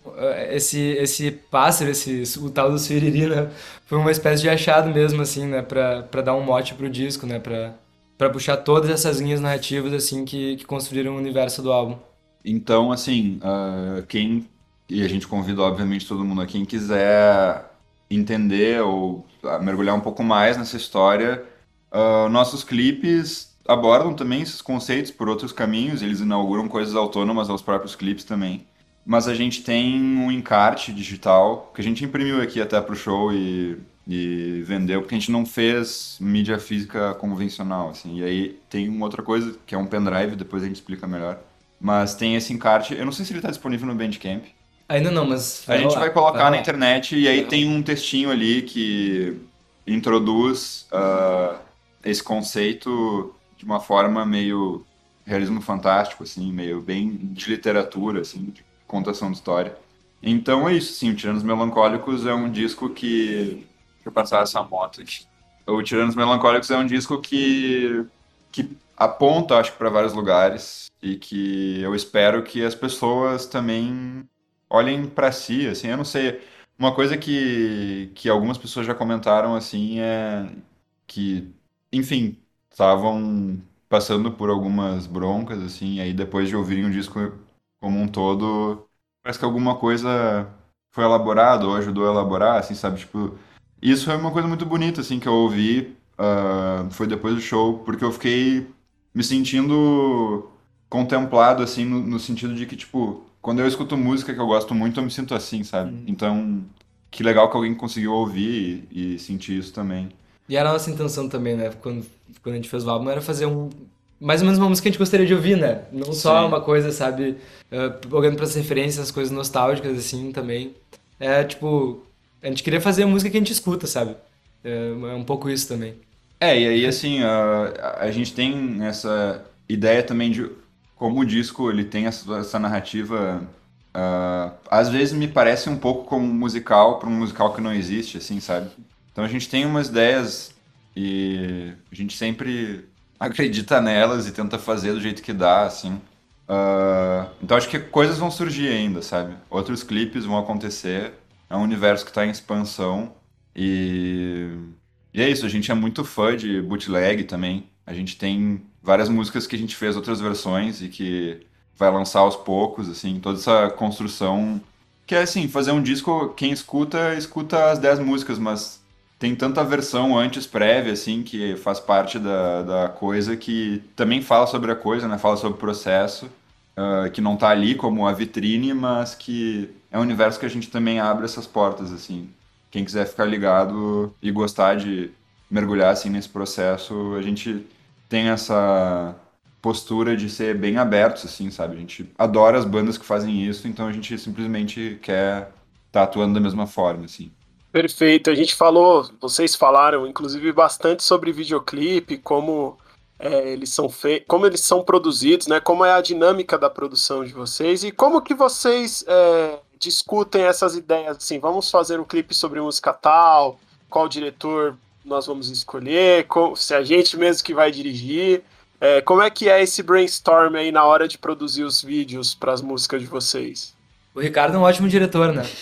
esse, esse pássaro, esse, o tal do Siriri, né? Foi uma espécie de achado mesmo, assim, né? Pra, pra dar um mote pro disco, né? Pra, para puxar todas essas linhas narrativas assim que, que construíram o universo do álbum. Então, assim, uh, quem e a gente convida obviamente todo mundo a quem quiser entender ou uh, mergulhar um pouco mais nessa história, uh, nossos clipes abordam também esses conceitos por outros caminhos, eles inauguram coisas autônomas aos próprios clipes também. Mas a gente tem um encarte digital que a gente imprimiu aqui até pro show e e vendeu, porque a gente não fez mídia física convencional, assim. E aí tem uma outra coisa, que é um pendrive, depois a gente explica melhor. Mas tem esse encarte, eu não sei se ele está disponível no Bandcamp. Ainda não, mas... A gente vai colocar vai na internet e aí tem um textinho ali que introduz uh, esse conceito de uma forma meio realismo fantástico, assim, meio bem de literatura, assim, de contação de história. Então é isso, sim, o Tiranos Melancólicos é um disco que eu passar essa moto aqui. O Tiranos Melancólicos é um disco que, que aponta, acho que, para vários lugares e que eu espero que as pessoas também olhem para si, assim, eu não sei. Uma coisa que, que algumas pessoas já comentaram, assim, é que, enfim, estavam passando por algumas broncas, assim, aí depois de ouvirem o disco como um todo, parece que alguma coisa foi elaborado ou ajudou a elaborar, assim, sabe? Tipo, isso foi uma coisa muito bonita, assim, que eu ouvi. Uh, foi depois do show, porque eu fiquei me sentindo contemplado, assim, no, no, sentido de que, tipo, quando eu escuto música que eu gosto muito, eu me sinto assim, sabe? Uhum. Então, que legal que alguém conseguiu ouvir e, e, sentir isso também. E era a nossa intenção também, né? Quando, quando a gente fez o álbum, era fazer um. Mais ou menos uma música que a gente gostaria de ouvir, né? Não só Sim. uma coisa, sabe? Uh, olhando para as referências, as coisas nostálgicas, assim, também. É, tipo, a gente queria fazer a música que a gente escuta, sabe? É, é um pouco isso também. É, e aí assim, a, a gente tem essa ideia também de como o disco ele tem essa, essa narrativa. Uh, às vezes me parece um pouco como um musical para um musical que não existe, assim, sabe? Então a gente tem umas ideias e a gente sempre acredita nelas e tenta fazer do jeito que dá, assim. Uh, então acho que coisas vão surgir ainda, sabe? Outros clipes vão acontecer é um universo que está em expansão e... e é isso, a gente é muito fã de bootleg também. A gente tem várias músicas que a gente fez outras versões e que vai lançar aos poucos, assim, toda essa construção que é assim, fazer um disco, quem escuta, escuta as 10 músicas, mas tem tanta versão antes prévia, assim, que faz parte da, da coisa, que também fala sobre a coisa, né? Fala sobre o processo, uh, que não tá ali como a vitrine, mas que é um universo que a gente também abre essas portas, assim. Quem quiser ficar ligado e gostar de mergulhar, assim, nesse processo, a gente tem essa postura de ser bem abertos, assim, sabe? A gente adora as bandas que fazem isso, então a gente simplesmente quer estar tá atuando da mesma forma, assim. Perfeito. A gente falou, vocês falaram, inclusive, bastante sobre videoclipe, como é, eles são feitos, como eles são produzidos, né? Como é a dinâmica da produção de vocês e como que vocês é, discutem essas ideias assim, vamos fazer um clipe sobre música tal, qual diretor nós vamos escolher, se a gente mesmo que vai dirigir. É, como é que é esse brainstorm aí na hora de produzir os vídeos para as músicas de vocês? O Ricardo é um ótimo diretor, né? [LAUGHS]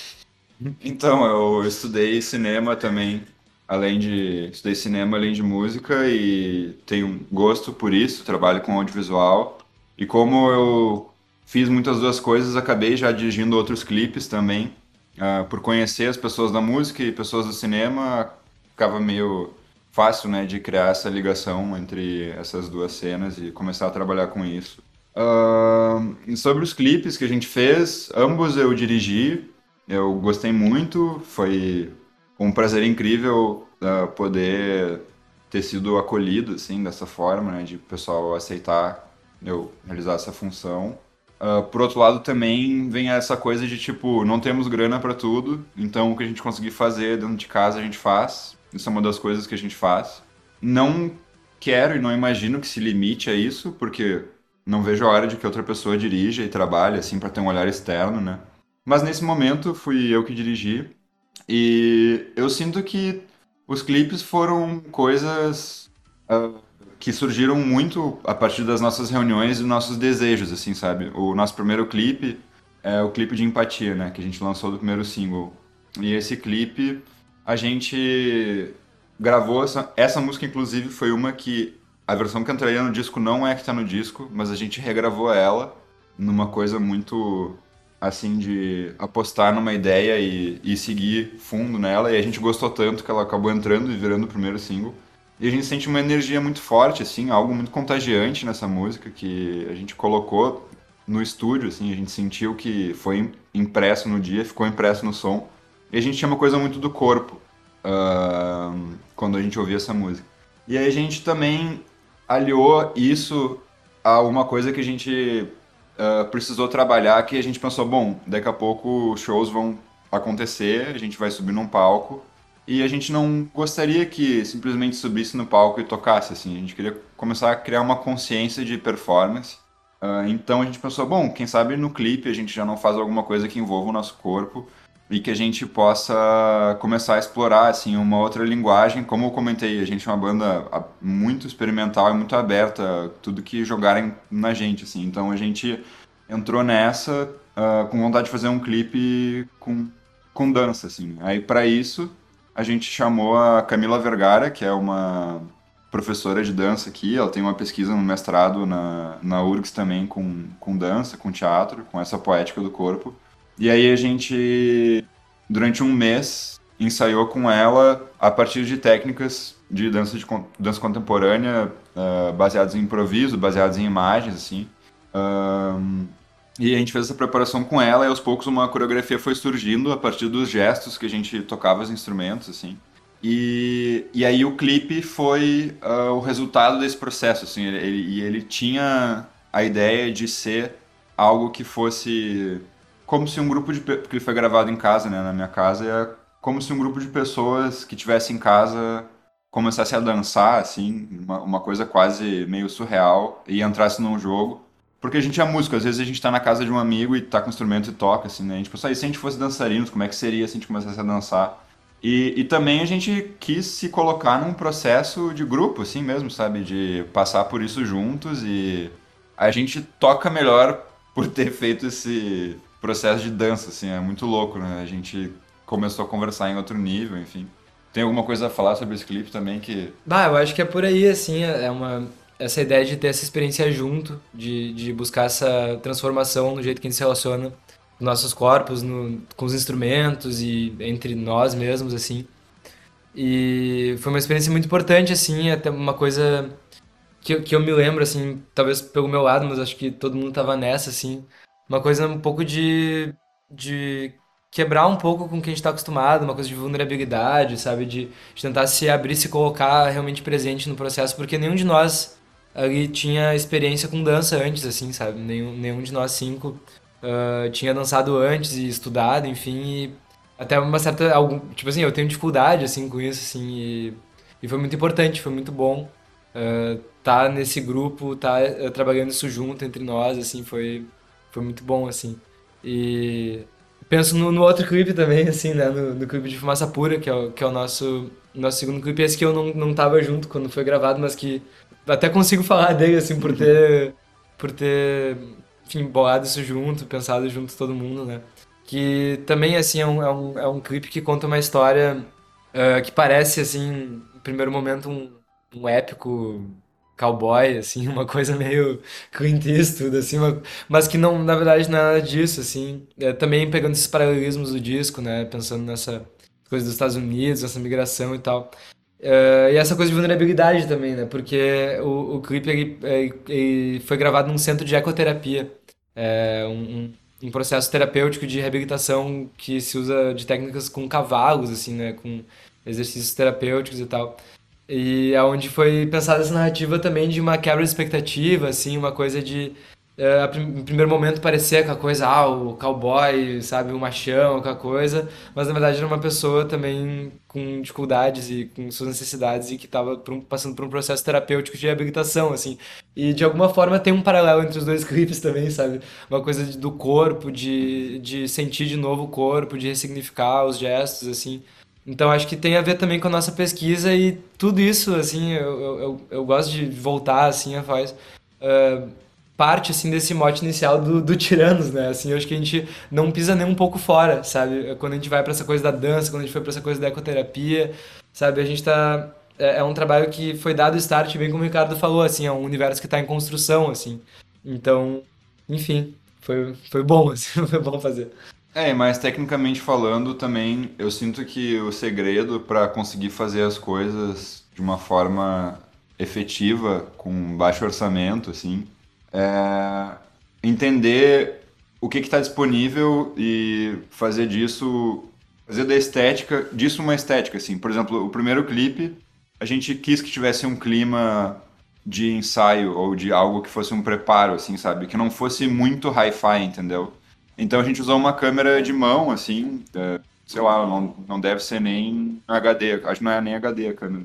Então, eu estudei cinema também, além de estudei cinema além de música e tenho gosto por isso, trabalho com audiovisual. E como eu fiz muitas duas coisas, acabei já dirigindo outros clipes também. Uh, por conhecer as pessoas da música e pessoas do cinema, ficava meio fácil, né, de criar essa ligação entre essas duas cenas e começar a trabalhar com isso. Uh, sobre os clipes que a gente fez, ambos eu dirigi, eu gostei muito, foi um prazer incrível uh, poder ter sido acolhido, assim, dessa forma, né, de o pessoal aceitar eu realizar essa função. Uh, por outro lado, também vem essa coisa de tipo, não temos grana para tudo, então o que a gente conseguir fazer dentro de casa a gente faz. Isso é uma das coisas que a gente faz. Não quero e não imagino que se limite a isso, porque não vejo a hora de que outra pessoa dirija e trabalhe, assim, para ter um olhar externo, né? Mas nesse momento fui eu que dirigi. E eu sinto que os clipes foram coisas uh, que surgiram muito a partir das nossas reuniões e nossos desejos, assim, sabe? O nosso primeiro clipe é o clipe de empatia, né? Que a gente lançou do primeiro single. E esse clipe a gente gravou essa, essa música, inclusive, foi uma que a versão que entraria no disco não é que tá no disco, mas a gente regravou ela numa coisa muito assim de apostar numa ideia e, e seguir fundo nela e a gente gostou tanto que ela acabou entrando e virando o primeiro single. E a gente sente uma energia muito forte, assim, algo muito contagiante nessa música que a gente colocou no estúdio, assim, a gente sentiu que foi impresso no dia, ficou impresso no som. E a gente tinha uma coisa muito do corpo uh, quando a gente ouvia essa música. E aí a gente também aliou isso a uma coisa que a gente uh, precisou trabalhar, que a gente pensou, bom, daqui a pouco os shows vão acontecer, a gente vai subir num palco, e a gente não gostaria que simplesmente subisse no palco e tocasse, assim, a gente queria começar a criar uma consciência de performance. Uh, então a gente pensou, bom, quem sabe no clipe a gente já não faz alguma coisa que envolva o nosso corpo, e que a gente possa começar a explorar assim uma outra linguagem. Como eu comentei, a gente é uma banda muito experimental e muito aberta, tudo que jogarem na gente assim. Então a gente entrou nessa uh, com vontade de fazer um clipe com com dança assim. Aí para isso a gente chamou a Camila Vergara, que é uma professora de dança aqui, ela tem uma pesquisa no mestrado na, na URGS também com, com dança, com teatro, com essa poética do corpo. E aí a gente, durante um mês, ensaiou com ela a partir de técnicas de dança, de, dança contemporânea uh, baseadas em improviso, baseadas em imagens, assim. Um, e a gente fez essa preparação com ela e aos poucos uma coreografia foi surgindo a partir dos gestos que a gente tocava os instrumentos, assim. E, e aí o clipe foi uh, o resultado desse processo, assim. Ele, e ele tinha a ideia de ser algo que fosse como se um grupo de. Porque ele foi gravado em casa, né? Na minha casa, é como se um grupo de pessoas que tivesse em casa começasse a dançar, assim, uma, uma coisa quase meio surreal, e entrasse num jogo. Porque a gente é músico, às vezes a gente tá na casa de um amigo e tá com instrumento e toca, assim, né? A gente pensou, se a gente fosse dançarinos, como é que seria se a gente começasse a dançar? E, e também a gente quis se colocar num processo de grupo, assim mesmo, sabe? De passar por isso juntos e a gente toca melhor por ter feito esse, processo de dança, assim, é muito louco, né? A gente começou a conversar em outro nível, enfim. Tem alguma coisa a falar sobre esse clipe também que... Bah, eu acho que é por aí, assim, é uma... Essa ideia de ter essa experiência junto, de, de buscar essa transformação no jeito que a gente se relaciona com nossos corpos, no, com os instrumentos e entre nós mesmos, assim. E foi uma experiência muito importante, assim, até uma coisa que, que eu me lembro, assim, talvez pelo meu lado, mas acho que todo mundo tava nessa, assim, uma coisa um pouco de, de quebrar um pouco com o que a gente está acostumado, uma coisa de vulnerabilidade, sabe? De, de, tentar se abrir, se colocar realmente presente no processo, porque nenhum de nós ali tinha experiência com dança antes, assim, sabe? Nenhum, nenhum de nós cinco uh, tinha dançado antes e estudado, enfim, e até uma certa. Algum, tipo assim, eu tenho dificuldade, assim, com isso, assim, e, e foi muito importante, foi muito bom. Uh, tá nesse grupo, tá uh, trabalhando isso junto entre nós, assim, foi, foi muito bom, assim. E penso no, no outro clipe também, [LAUGHS] assim, né? No, no, clipe de Fumaça Pura, que é o, que é o nosso, nosso segundo clipe. Esse que eu não, não tava junto quando foi gravado, mas que até consigo [LAUGHS] falar dele, assim, por ter, por ter, enfim, bolado isso junto, pensado junto todo mundo, né? Que também, assim, é um, é um, é um clipe que conta uma história uh, que parece, assim, no primeiro momento, um, um épico cowboy, assim, [LAUGHS] uma coisa meio Clint Eastwood, assim, mas que não, na verdade, não é nada disso, assim. É, também pegando esses paralelismos do disco, né, pensando nessa coisa dos Estados Unidos, essa migração e tal. Uh, e essa coisa de vulnerabilidade também, né, porque o, o clipe, ele, ele foi gravado num centro de ecoterapia, é, um, um processo terapêutico de reabilitação que se usa de técnicas com cavalos, assim, né, com exercícios terapêuticos e tal. E aonde foi pensada essa narrativa também de uma quebra de expectativa, assim, uma coisa de é, em primeiro momento parecia aquela coisa, ah, o cowboy, sabe, o machão, aquela coisa, mas na verdade era uma pessoa também com dificuldades e com suas necessidades e que estava passando por um processo terapêutico de reabilitação, assim. E de alguma forma tem um paralelo entre os dois [LAUGHS] clipes também, sabe? Uma coisa do corpo, de, de sentir de novo o corpo, de ressignificar os gestos, assim. Então acho que tem a ver também com a nossa pesquisa e tudo isso, assim, eu, eu, eu gosto de voltar, assim, a faz uh, parte, assim, desse mote inicial do, do Tiranos, né? Assim, eu acho que a gente não pisa nem um pouco fora, sabe? Quando a gente vai para essa coisa da dança, quando a gente foi para essa coisa da ecoterapia, sabe? A gente tá... É, é, um trabalho que foi dado start, bem como o Ricardo falou, assim, é um universo que está em construção, assim. Então, enfim, foi, foi bom, [LAUGHS] assim, foi bom fazer. É, mas tecnicamente falando também, eu sinto que o segredo para conseguir fazer as coisas de uma forma efetiva, com baixo orçamento, assim, é entender o que está disponível e fazer disso, fazer da estética, disso uma estética, assim. Por exemplo, o primeiro clipe, a gente quis que tivesse um clima de ensaio ou de algo que fosse um preparo, assim, sabe? Que não fosse muito hi-fi, entendeu? Então a gente usou uma câmera de mão, assim, é, sei lá, não, não deve ser nem HD, acho que não é nem HD a câmera.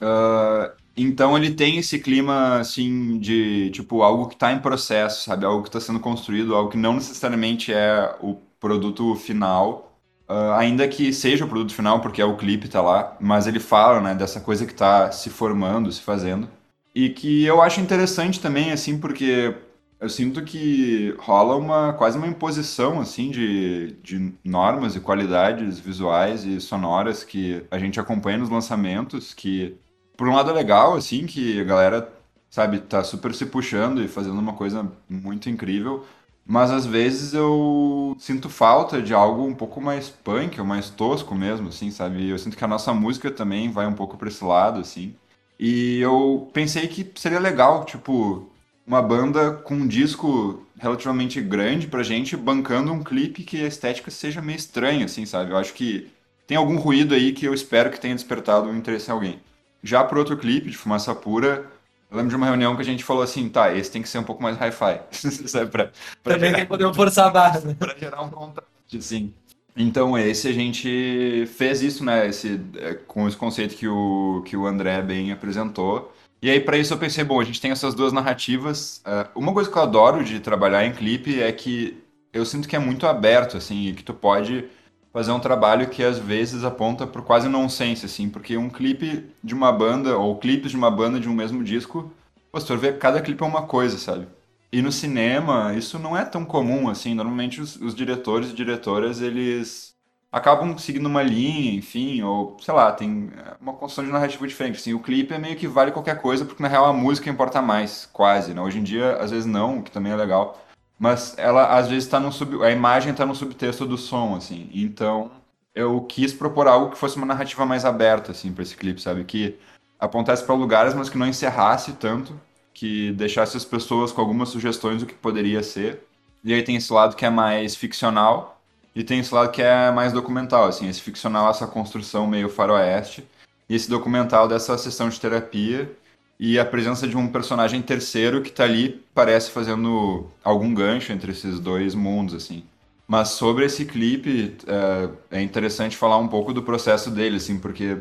Uh, então ele tem esse clima, assim, de, tipo, algo que está em processo, sabe? Algo que está sendo construído, algo que não necessariamente é o produto final, uh, ainda que seja o produto final, porque é o clipe, tá lá, mas ele fala, né, dessa coisa que está se formando, se fazendo. E que eu acho interessante também, assim, porque eu sinto que rola uma quase uma imposição assim de, de normas e qualidades visuais e sonoras que a gente acompanha nos lançamentos, que por um lado é legal assim que a galera sabe tá super se puxando e fazendo uma coisa muito incrível, mas às vezes eu sinto falta de algo um pouco mais punk, ou mais tosco mesmo, assim, sabe? Eu sinto que a nossa música também vai um pouco para esse lado, assim. E eu pensei que seria legal, tipo, uma banda com um disco relativamente grande pra gente, bancando um clipe que a estética seja meio estranha, assim, sabe? Eu acho que tem algum ruído aí que eu espero que tenha despertado o interesse em alguém. Já pro outro clipe, de Fumaça Pura, eu lembro de uma reunião que a gente falou assim, tá, esse tem que ser um pouco mais hi-fi. [LAUGHS] Também gerar, poder forçar a barra, né? Pra gerar um contraste, assim. Então, esse a gente fez isso, né, esse, é, com esse conceito que o, que o André bem apresentou. E aí, para isso, eu pensei, bom, a gente tem essas duas narrativas. Uh, uma coisa que eu adoro de trabalhar em clipe é que eu sinto que é muito aberto, assim, e que tu pode fazer um trabalho que às vezes aponta por quase nonsense, assim, porque um clipe de uma banda, ou clipes de uma banda de um mesmo disco, se tu ver, cada clipe é uma coisa, sabe? E no cinema, isso não é tão comum, assim, normalmente os, os diretores e diretoras, eles acabam seguindo uma linha, enfim, ou sei lá, tem é, uma construção de narrativa diferente. Assim, o clipe é meio que vale qualquer coisa, porque na real a música importa mais, quase. Né? Hoje em dia, às vezes não, o que também é legal. Mas ela às vezes está no sub, a imagem está no subtexto do som, assim. Então eu quis propor algo que fosse uma narrativa mais aberta, assim, para esse clipe, sabe? Que apontasse para lugares, mas que não encerrasse tanto, que deixasse as pessoas com algumas sugestões do que poderia ser. E aí tem esse lado que é mais ficcional, e tem esse lado que é mais documental, assim, esse ficcional, essa construção meio faroeste. E esse documental dessa sessão de terapia e a presença de um personagem terceiro que tá ali, parece fazendo algum gancho entre esses dois mundos, assim. Mas sobre esse clipe, é, é interessante falar um pouco do processo dele, assim, porque,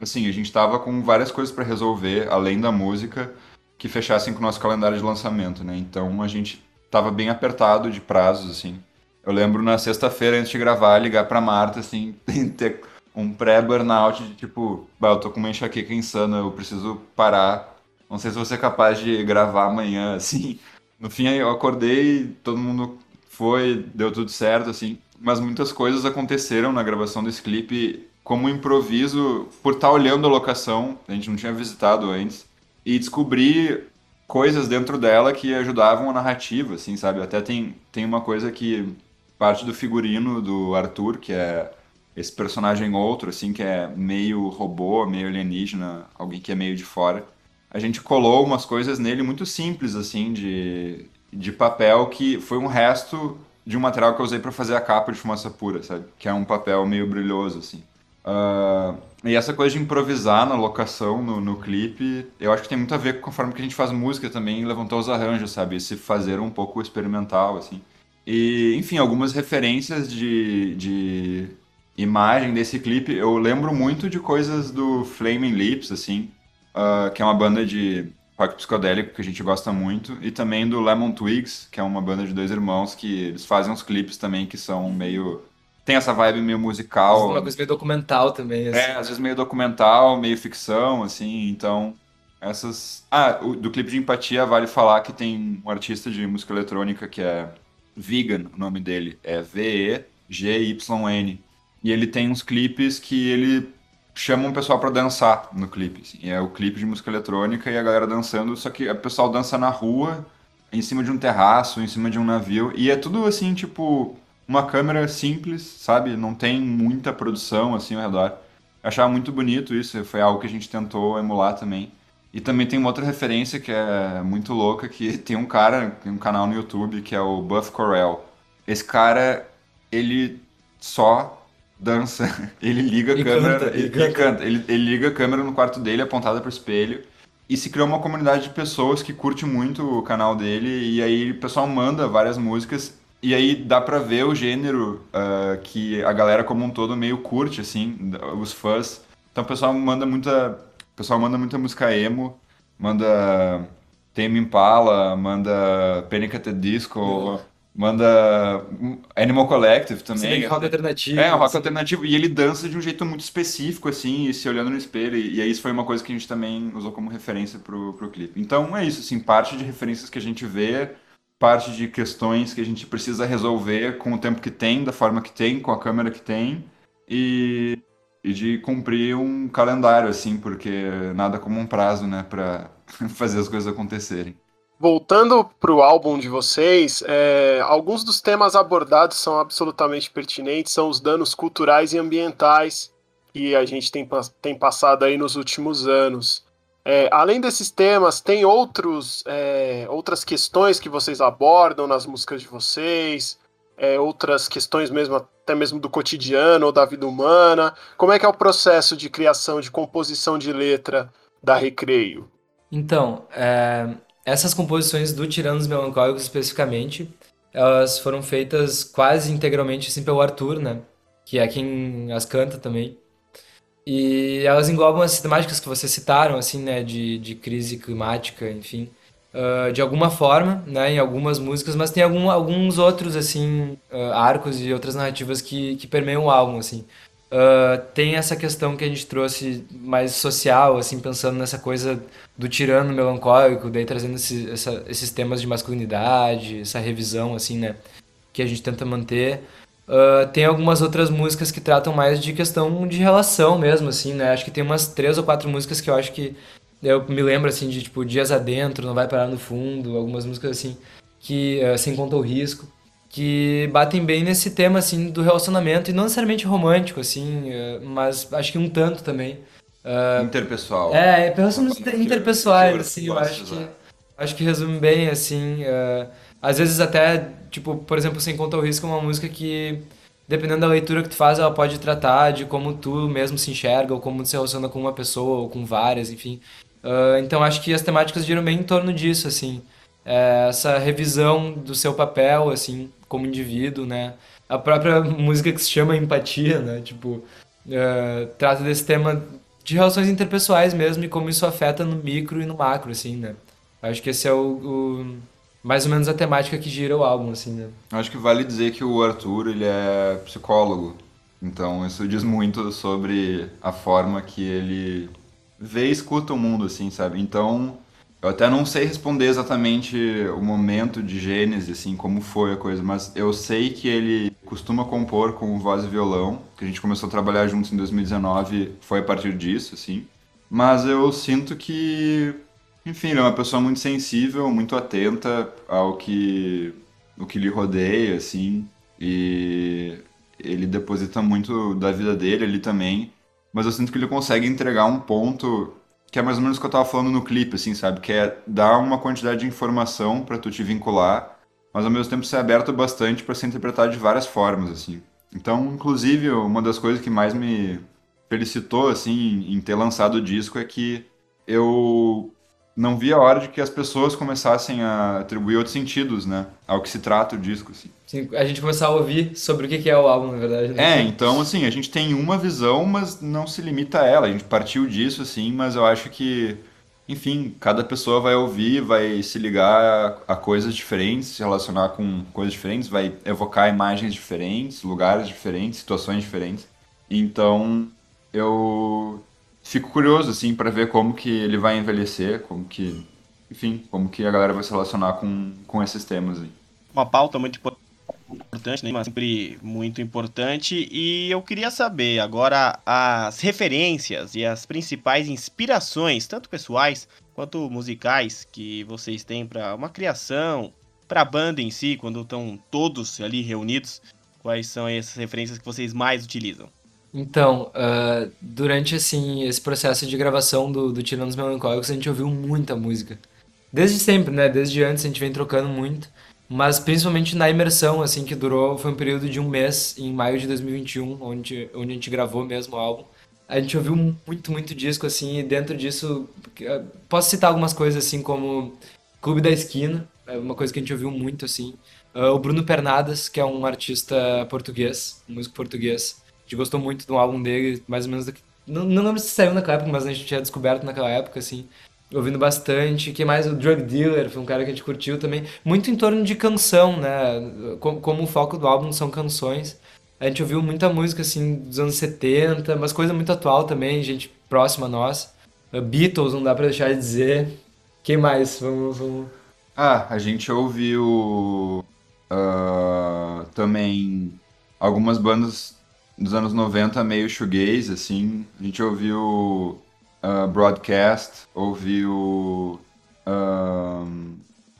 assim, a gente tava com várias coisas para resolver, além da música, que fechassem com o nosso calendário de lançamento, né? Então a gente tava bem apertado de prazos, assim. Eu lembro na sexta-feira, antes de gravar, ligar pra Marta, assim, [LAUGHS] ter um pré-burnout de tipo, eu tô com uma enxaqueca insana, eu preciso parar não sei se você é capaz de gravar amanhã, [LAUGHS] assim. No fim, eu acordei, todo mundo foi, deu tudo certo, assim. Mas muitas coisas aconteceram na gravação desse clipe como improviso, por estar olhando a locação, a gente não tinha visitado antes, e descobrir coisas dentro dela que ajudavam a narrativa, assim, sabe? Até tem, tem uma coisa que parte do figurino do Arthur, que é esse personagem outro, assim, que é meio robô, meio alienígena, alguém que é meio de fora. A gente colou umas coisas nele muito simples, assim, de, de papel, que foi um resto de um material que eu usei para fazer a capa de fumaça pura, sabe? Que é um papel meio brilhoso, assim. Uh, e essa coisa de improvisar na locação, no, no clipe, eu acho que tem muito a ver com a forma que a gente faz música também, levantar os arranjos, sabe? Esse fazer um pouco experimental, assim. E, enfim, algumas referências de, de imagem desse clipe, eu lembro muito de coisas do Flaming Lips, assim, uh, que é uma banda de rock psicodélico que a gente gosta muito, e também do Lemon Twigs, que é uma banda de dois irmãos que eles fazem uns clipes também que são meio tem essa vibe meio musical. Uma coisa meio documental também. Assim. É, às vezes meio documental, meio ficção, assim, então. Essas. Ah, o, do clipe de empatia vale falar que tem um artista de música eletrônica que é Vegan, o nome dele. É V-E-G-Y-N. E ele tem uns clipes que ele chama um pessoal para dançar no clipe. Assim. É o clipe de música eletrônica e a galera dançando, só que o pessoal dança na rua, em cima de um terraço, em cima de um navio. E é tudo assim, tipo, uma câmera simples, sabe? Não tem muita produção assim ao redor. Eu achava muito bonito isso, foi algo que a gente tentou emular também. E também tem uma outra referência que é muito louca, que [LAUGHS] tem um cara, tem um canal no YouTube que é o Buff Corel. Esse cara, ele só dança, [LAUGHS] ele liga a câmera, canta, ele, ele, canta. Ele, ele, liga a câmera no quarto dele apontada para o espelho e se criou uma comunidade de pessoas que curte muito o canal dele e aí o pessoal manda várias músicas e aí dá pra ver o gênero uh, que a galera como um todo meio curte, assim, os fãs. Então o pessoal manda muita, o pessoal manda muita música emo, manda Tame Impala, manda Panic! at the Disco, uhum. Manda Animal Collective também. Sim, rock alternativo. É, rock assim. alternativo. E ele dança de um jeito muito específico, assim, e se olhando no espelho. E, aí isso foi uma coisa que a gente também usou como referência pro, pro clipe. Então é isso, assim, parte de referências que a gente vê, parte de questões que a gente precisa resolver com o tempo que tem, da forma que tem, com a câmera que tem. E, e de cumprir um calendário, assim, porque nada como um prazo, né, pra [LAUGHS] fazer as coisas acontecerem. Voltando para o álbum de vocês, é, alguns dos temas abordados são absolutamente pertinentes, são os danos culturais e ambientais que a gente tem, tem passado aí nos últimos anos. É, além desses temas, tem outros, é, outras questões que vocês abordam nas músicas de vocês, é, outras questões mesmo, até mesmo do cotidiano ou da vida humana. Como é que é o processo de criação, de composição de letra da Recreio? Então, é, essas composições do Tiranos Melancólicos especificamente, elas foram feitas quase integralmente assim pelo Arthur, né? Que é quem as canta também. E elas englobam as temáticas que vocês citaram, assim, né? De, de crise climática, enfim. Uh, de alguma forma, né? Em algumas músicas, mas tem algum, alguns outros, assim, uh, arcos e outras narrativas que, que permeiam o álbum, assim. Uh, tem essa questão que a gente trouxe mais social, assim, pensando nessa coisa do tirano melancólico, daí trazendo esse, essa, esses temas de masculinidade, essa revisão, assim, né, que a gente tenta manter. Uh, tem algumas outras músicas que tratam mais de questão de relação mesmo, assim, né, acho que tem umas três ou quatro músicas que eu acho que eu me lembro, assim, de, tipo, Dias Adentro, Não Vai Parar no Fundo, algumas músicas, assim, que, Sem Conta o Risco, que batem bem nesse tema assim do relacionamento e não necessariamente romântico assim, eh, mas acho que um tanto também. Uh, interpessoal. É, relações interpessoais, assim, eu acho que acho que resume bem assim, uh, às vezes até, tipo, por exemplo, sem conta o risco é uma música que dependendo da leitura que tu faz, ela pode tratar de como tu mesmo se enxerga ou como tu se relaciona com uma pessoa ou com várias, enfim. Uh, então acho que as temáticas giram bem em torno disso, assim. É, essa revisão do seu papel, assim, como indivíduo, né? A própria música que se chama Empatia, né? Tipo, uh, trata desse tema de relações interpessoais mesmo e como isso afeta no micro e no macro, assim, né? Acho que esse é o, o mais ou menos a temática que gira o álbum, assim, né? Acho que vale dizer que o Arthur, ele é psicólogo. Então, isso diz muito sobre a forma que ele vê e escuta o mundo, assim, sabe? Então, Eu até não sei responder exatamente o momento de gênese, assim, como foi a coisa, mas eu sei que ele costuma compor com voz e violão, que a gente começou a trabalhar juntos em 2019, foi a partir disso, assim. Mas eu sinto que, enfim, ele é uma pessoa muito sensível, muito atenta ao que, o que lhe rodeia, assim, e ele deposita muito da vida dele ali também, mas eu sinto que ele consegue entregar um ponto que é mais ou menos o que eu tava falando no clipe, assim, sabe? Que é dar uma quantidade de informação para tu te vincular, mas ao mesmo tempo ser aberto bastante para ser interpretado de várias formas, assim. Então, inclusive, uma das coisas que mais me felicitou, assim, em ter lançado o disco é que eu não vi a hora de que as pessoas começassem a atribuir outros sentidos, né? Ao que se trata o disco, assim. Sim, a gente começar a ouvir sobre o que é o álbum, na verdade. Né? É, então, assim, a gente tem uma visão, mas não se limita a ela. A gente partiu disso, assim, mas eu acho que, enfim, cada pessoa vai ouvir, vai se ligar a, coisas diferentes, se relacionar com coisas diferentes, vai evocar imagens diferentes, lugares diferentes, situações diferentes. Então, eu fico curioso, assim, para ver como que ele vai envelhecer, como que, enfim, como que a galera vai se relacionar com, com esses temas aí. Uma pauta muito importante, né? Mas sempre muito importante. E eu queria saber agora as referências e as principais inspirações, tanto pessoais quanto musicais, que vocês têm para uma criação, para a banda em si, quando estão todos ali reunidos. Quais são essas referências que vocês mais utilizam? Então, uh, durante assim, esse processo de gravação do, do Tiranos Melancólicos, a gente ouviu muita música. Desde sempre, né? Desde antes a gente vem trocando muito. Mas principalmente na imersão, assim, que durou, foi um período de um mês, em maio de 2021, onde, onde a gente gravou mesmo o álbum. A gente ouviu muito, muito disco, assim, e dentro disso, ah, posso citar algumas coisas, assim, como Clube da Esquina, é uma coisa que a gente ouviu muito, assim. Uh, o Bruno Pernadas, que é um artista português, um músico português, gente gostou muito do álbum dele, mais ou menos. Não, não lembro se saiu naquela época, mas a gente tinha descoberto naquela época, assim. Ouvindo bastante. que mais? O Drug Dealer foi um cara que a gente curtiu também. Muito em torno de canção, né? Como, como o foco do álbum são canções. A gente ouviu muita música, assim, dos anos 70, mas coisa muito atual também, gente próxima a nós. Uh, Beatles, não dá pra deixar de dizer. Quem mais? Vamos. vamos... Ah, a gente ouviu. Uh, também algumas bandas dos anos 90 meio shoegaze, assim. A gente ouviu uh, Broadcast, ouviu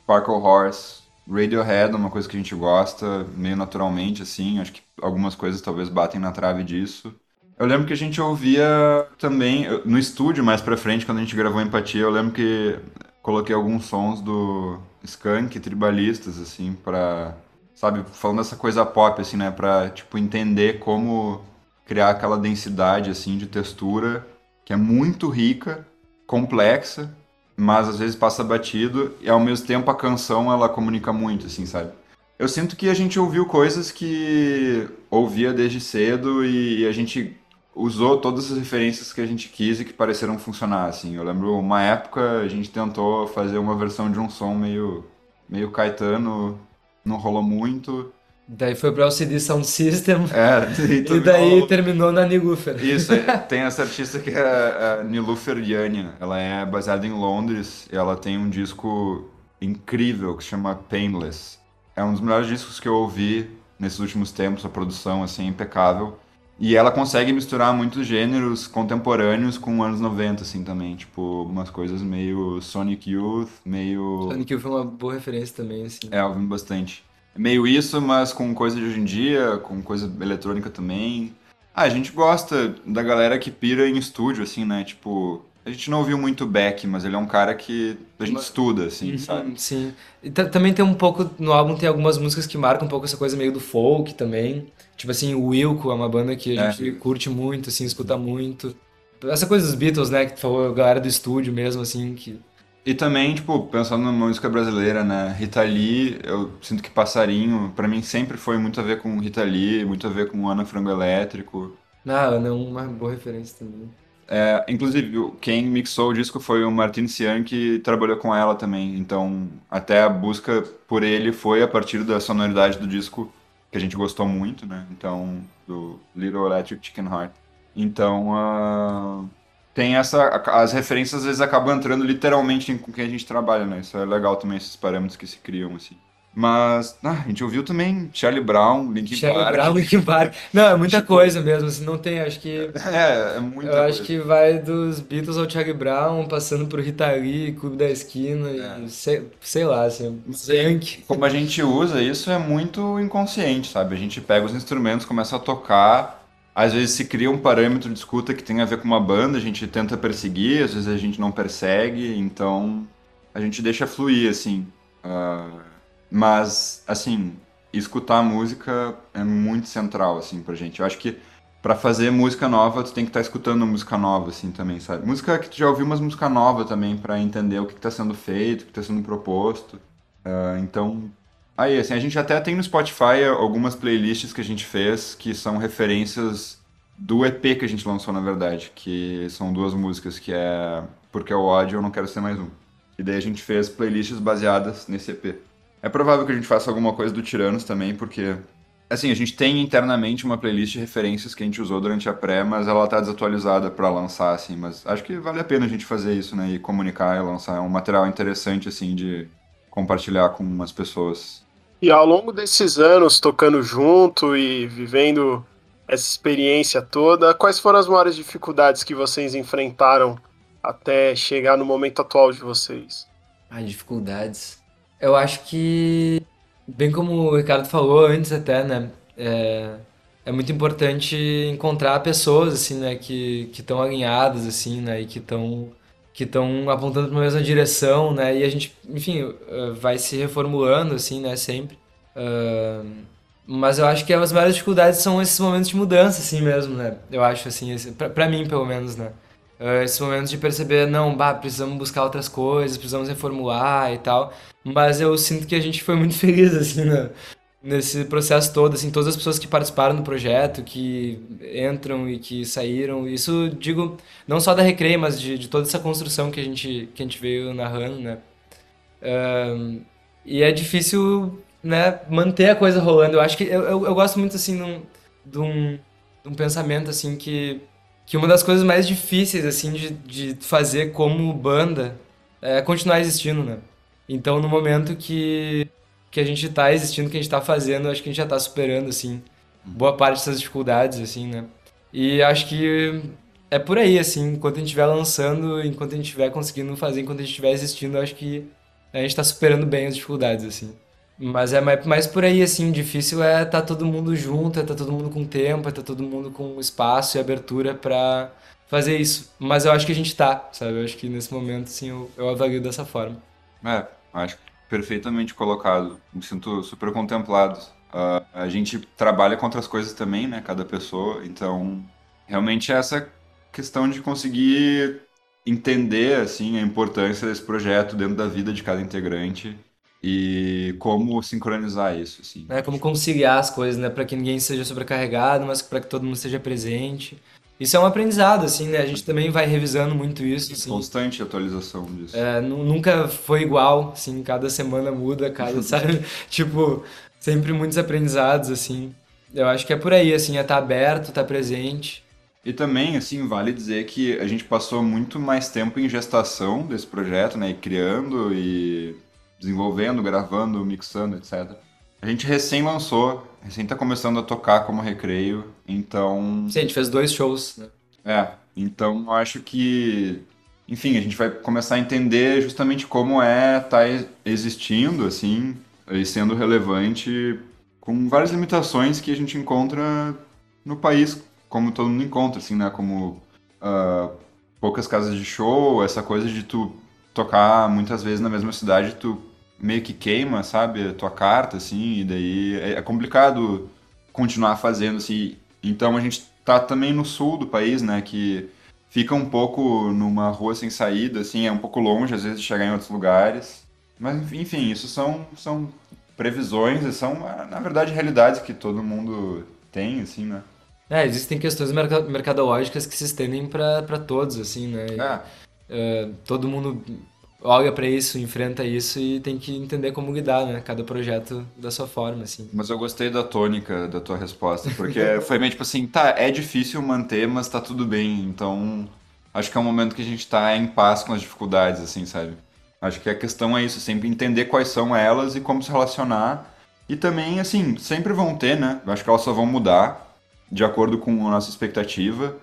Sparkle Horse, Radiohead, uma coisa que a gente gosta, meio naturalmente, assim. Acho que algumas coisas talvez batem na trave disso. Eu lembro que a gente ouvia também, no estúdio mais pra frente, quando a gente gravou Empatia, eu lembro que coloquei alguns sons do Skunk, tribalistas, assim, pra sabe, falando essa coisa pop, assim, né, pra, tipo, entender como criar aquela densidade, assim, de textura que é muito rica, complexa, mas às vezes passa batido e ao mesmo tempo a canção ela comunica muito, assim, sabe? Eu sinto que a gente ouviu coisas que ouvia desde cedo e a gente usou todas as referências que a gente quis e que pareceram funcionar, assim. Eu lembro uma época a gente tentou fazer uma versão de um som meio meio Caetano não rolou muito. Daí foi para o LCD Sound System. É, e, [LAUGHS] e daí terminou na Nilufer. Isso, [LAUGHS] é, tem essa artista que é a Nilufer Yania. Ela é baseada em Londres e ela tem um disco incrível que se chama Painless. É um dos melhores discos que eu ouvi nesses últimos tempos, a produção assim é impecável. E ela consegue misturar muitos gêneros contemporâneos com anos 90, assim, também. Tipo, umas coisas meio Sonic Youth, meio... Sonic Youth foi uma boa referência também, assim. É, ouvi bastante. Meio isso, mas com coisa de hoje em dia, com coisa eletrônica também. Ah, a gente gosta da galera que pira em estúdio, assim, né? Tipo, a gente não ouviu muito Beck, mas ele é um cara que a gente estuda, assim, uhum, sabe? Sim. E também tem um pouco, no álbum tem algumas músicas que marcam um pouco essa coisa meio do folk também. Tipo assim, o Wilco é uma banda que a é. gente curte muito, assim, escuta muito. Essa coisa dos Beatles, né, que tu falou, a galera do estúdio mesmo, assim, que... E também, tipo, pensando na música brasileira, né, Rita Lee, eu sinto que Passarinho, para mim sempre foi muito a ver com Rita Lee, muito a ver com Ana Frango Elétrico. Ah, Ana é uma boa referência também. É, inclusive, quem mixou o disco foi o Martin Cian, que trabalhou com ela também. Então, até a busca por ele foi a partir da sonoridade do disco, que a gente gostou muito, né? Então, do Little Electric Chicken Heart. Então, uh, tem essa. As referências às vezes acabam entrando literalmente com quem a gente trabalha, né? Isso é legal também, esses parâmetros que se criam, assim. Mas ah, a gente ouviu também Charlie Brown, Linkin Charlie Park. Brown, Linkin Park. Não, é muita coisa mesmo. Assim, não tem, acho que. [LAUGHS] É, é muita Eu acho coisa. que vai dos Beatles ao Charlie Brown, passando por Rita Lee, Clube da Esquina, É. sei, sei lá, assim, Zank. Como a gente usa isso é muito inconsciente, sabe? A gente pega os instrumentos, começa a tocar, às vezes se cria um parâmetro de escuta que tem a ver com uma banda, a gente tenta perseguir, às vezes a gente não persegue, então a gente deixa fluir, assim. Ah, mas, assim, escutar música é muito central, assim, pra gente. Eu acho que pra fazer música nova, tu tem que estar escutando música nova, assim, também, sabe? Música que tu já ouviu, mas música nova também, pra entender o que, que tá sendo feito, o que tá sendo proposto. Ah, então, aí, assim, a gente até tem no Spotify algumas playlists que a gente fez que são referências do EP que a gente lançou, na verdade, que são duas músicas, que é Porque é o ódio, eu não quero ser mais um. E daí a gente fez playlists baseadas nesse EP. É provável que a gente faça alguma coisa do Tiranos também, porque assim, a gente tem internamente uma playlist de referências que a gente usou durante a pré, mas ela tá desatualizada para lançar assim, mas acho que vale a pena a gente fazer isso, né, e comunicar e lançar é um material interessante assim de compartilhar com as pessoas. E ao longo desses anos tocando junto e vivendo essa experiência toda, quais foram as maiores dificuldades que vocês enfrentaram até chegar no momento atual de vocês? Ah, dificuldades. Eu acho que, bem como o Ricardo falou antes até, né? É, é muito importante encontrar pessoas, assim, né? Que estão alinhadas, assim, né? E que estão que estão apontando para a mesma direção, né? E a gente, enfim, eh, vai se reformulando, assim, né? Sempre. Ah, mas eu acho que as maiores dificuldades são esses momentos de mudança, assim mesmo, né? Eu acho, assim, pra mim, pelo menos, né? Uh, esses momentos de perceber, não, bah, precisamos buscar outras coisas, precisamos reformular e tal. Mas eu sinto que a gente foi muito [LAUGHS] feliz, assim, né? nesse processo todo, assim, todas as pessoas que participaram do projeto, que entram e que saíram. Isso, digo, não só da Recreio, mas de, de toda essa construção que a gente, que a gente veio narrando, né? E é difícil, né, manter a coisa rolando. Eu acho que eu, eu, eu gosto muito, assim, de um, de um, de um pensamento, assim, que que uma das coisas mais difíceis, assim, de, de fazer como banda é continuar existindo, né? Então, no momento que, que a gente tá existindo, que a gente tá fazendo, acho que a gente já tá superando, assim, boa parte dessas dificuldades, assim, né? E acho que é por aí, assim, enquanto a gente estiver lançando, enquanto a gente estiver conseguindo fazer, enquanto a gente estiver existindo, acho que a gente tá superando bem as dificuldades, assim. Mas é mais, mais por aí, assim, difícil é estar tá todo mundo junto, é estar tá todo mundo com tempo, é estar tá todo mundo com espaço e abertura pra fazer isso. Mas eu acho que a gente tá, sabe? Eu acho que nesse momento, assim, eu, eu avalio dessa forma. É, acho perfeitamente colocado. Me sinto super contemplado. Uh, a gente trabalha com outras coisas também, né? Cada pessoa. Então, realmente é essa questão de conseguir entender, assim, a importância desse projeto dentro da vida de cada integrante e como sincronizar isso, assim. É, como conciliar as coisas, né? Para que ninguém seja sobrecarregado, mas para que todo mundo esteja presente. Isso é um aprendizado, assim, né? A gente também vai revisando muito isso, assim. Constante atualização disso. É, nunca foi igual, assim, cada semana muda, cada, [LAUGHS] sabe? tipo, sempre muitos aprendizados, assim. Eu acho que é por aí, assim, é estar tá aberto, estar tá presente. E também, assim, vale dizer que a gente passou muito mais tempo em gestação desse projeto, né? E criando e desenvolvendo, gravando, mixando, etc. A gente recém lançou, recém tá começando a tocar como recreio, então. Sim, a gente fez dois shows, né? É, então eu acho que. Enfim, a gente vai começar a entender justamente como é estar tá existindo, assim, e sendo relevante com várias limitações que a gente encontra no país, como todo mundo encontra, assim, né? Como uh, poucas casas de show, essa coisa de tu tocar muitas vezes na mesma cidade, tu meio que queima, sabe, a tua carta, assim, e daí é complicado continuar fazendo, assim. Então a gente tá também no sul do país, né, que fica um pouco numa rua sem saída, assim, é um pouco longe às vezes de chegar em outros lugares. Mas, enfim, isso são, são previsões e são, na verdade, realidades que todo mundo tem, assim, né. É, existem questões mercadológicas que se estendem para todos, assim, né. É. uh, todo mundo olha para isso, enfrenta isso e tem que entender como lidar, né? Cada projeto da sua forma, assim. Mas eu gostei da tônica da tua resposta, porque [LAUGHS] foi meio tipo assim, tá, é difícil manter, mas tá tudo bem, então acho que é um momento que a gente está em paz com as dificuldades, assim, sabe? Acho que a questão é isso, sempre entender quais são elas e como se relacionar. E também, assim, sempre vão ter, né? Acho que elas só vão mudar de acordo com a nossa expectativa.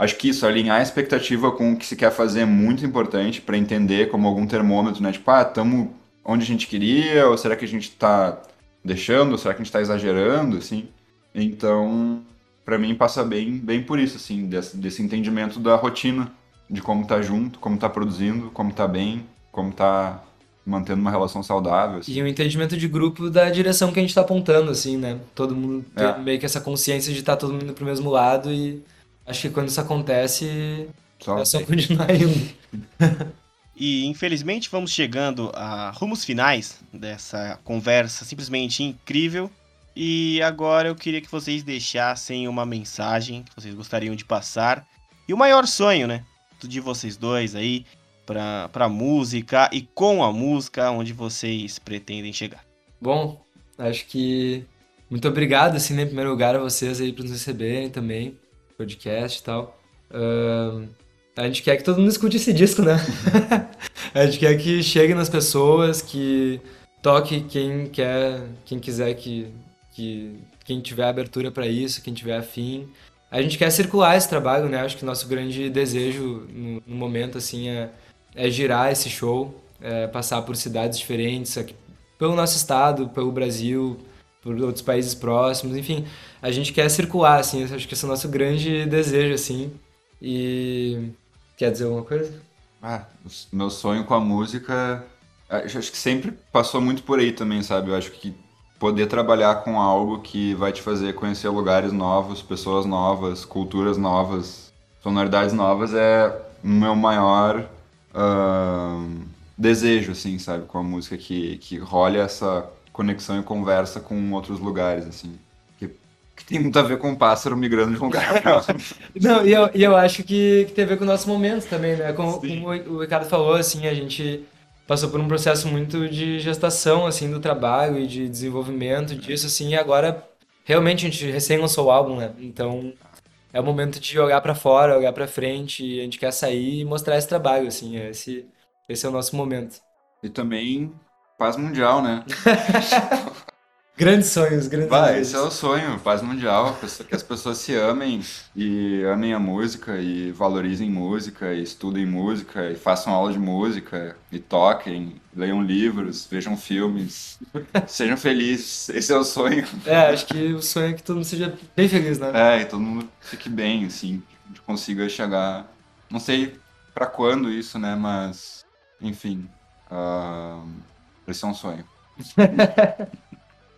Acho que isso, alinhar a expectativa com o que se quer fazer é muito importante para entender como algum termômetro, né? Tipo, ah, estamos onde a gente queria, ou será que a gente está deixando, ou será que a gente está exagerando, assim? Então, para mim passa bem, bem por isso, assim, desse, desse entendimento da rotina, de como tá junto, como tá produzindo, como tá bem, como tá mantendo uma relação saudável. Assim. E um entendimento de grupo da direção que a gente tá apontando, assim, né? Todo mundo tem é. meio que essa consciência de estar tá todo mundo pro mesmo lado e acho que quando isso acontece, só é só continuar indo. E infelizmente vamos chegando a rumos finais dessa conversa simplesmente incrível. E agora eu queria que vocês deixassem uma mensagem que vocês gostariam de passar. E o maior sonho, né? De vocês dois aí, pra, pra música e com a música, onde vocês pretendem chegar. Bom, acho que. Muito obrigado, assim, né, em primeiro lugar, a vocês aí por nos receberem também, podcast e tal. Uh, a gente quer que todo mundo escute esse disco, né? [LAUGHS] a gente quer que chegue nas pessoas, que toque quem quer, quem quiser que, que quem tiver abertura para isso, quem tiver afim. A gente quer circular esse trabalho, né? Acho que nosso grande desejo no, no momento assim é, é girar esse show, é passar por cidades diferentes, aqui, pelo nosso estado, pelo Brasil, por outros países próximos, enfim, a gente quer circular assim, acho que esse é o nosso grande desejo assim. E Quer dizer alguma coisa? Ah, meu sonho com a música. Acho que sempre passou muito por aí também, sabe? Eu acho que poder trabalhar com algo que vai te fazer conhecer lugares novos, pessoas novas, culturas novas, sonoridades novas é o meu maior uh, desejo, assim, sabe? Com a música, que, que role essa conexão e conversa com outros lugares, assim que tem muito a ver com um pássaro migrando de um lugar para outro. [LAUGHS] Não, e eu, e eu acho que, que tem a ver com o nosso momento também, né? Como, como, o Ricardo falou, assim, a gente passou por um processo muito de gestação, assim, do trabalho e de desenvolvimento disso, assim, e agora realmente a gente recém lançou o álbum, né? Então é o momento de olhar para fora, olhar para frente, a gente quer sair e mostrar esse trabalho, assim, esse, esse é o nosso momento. E também paz mundial, né? [LAUGHS] Grandes sonhos, grandes Vai, esse é o sonho, paz mundial, que as pessoas se amem e amem a música e valorizem música e estudem música e façam aula de música e toquem, leiam livros, vejam filmes, sejam felizes. Esse é o sonho. É, acho que o sonho é que todo mundo seja bem feliz, né? É, e todo mundo fique bem, assim, consiga chegar, não sei para quando isso, né, mas enfim, uh, esse é um sonho. [LAUGHS]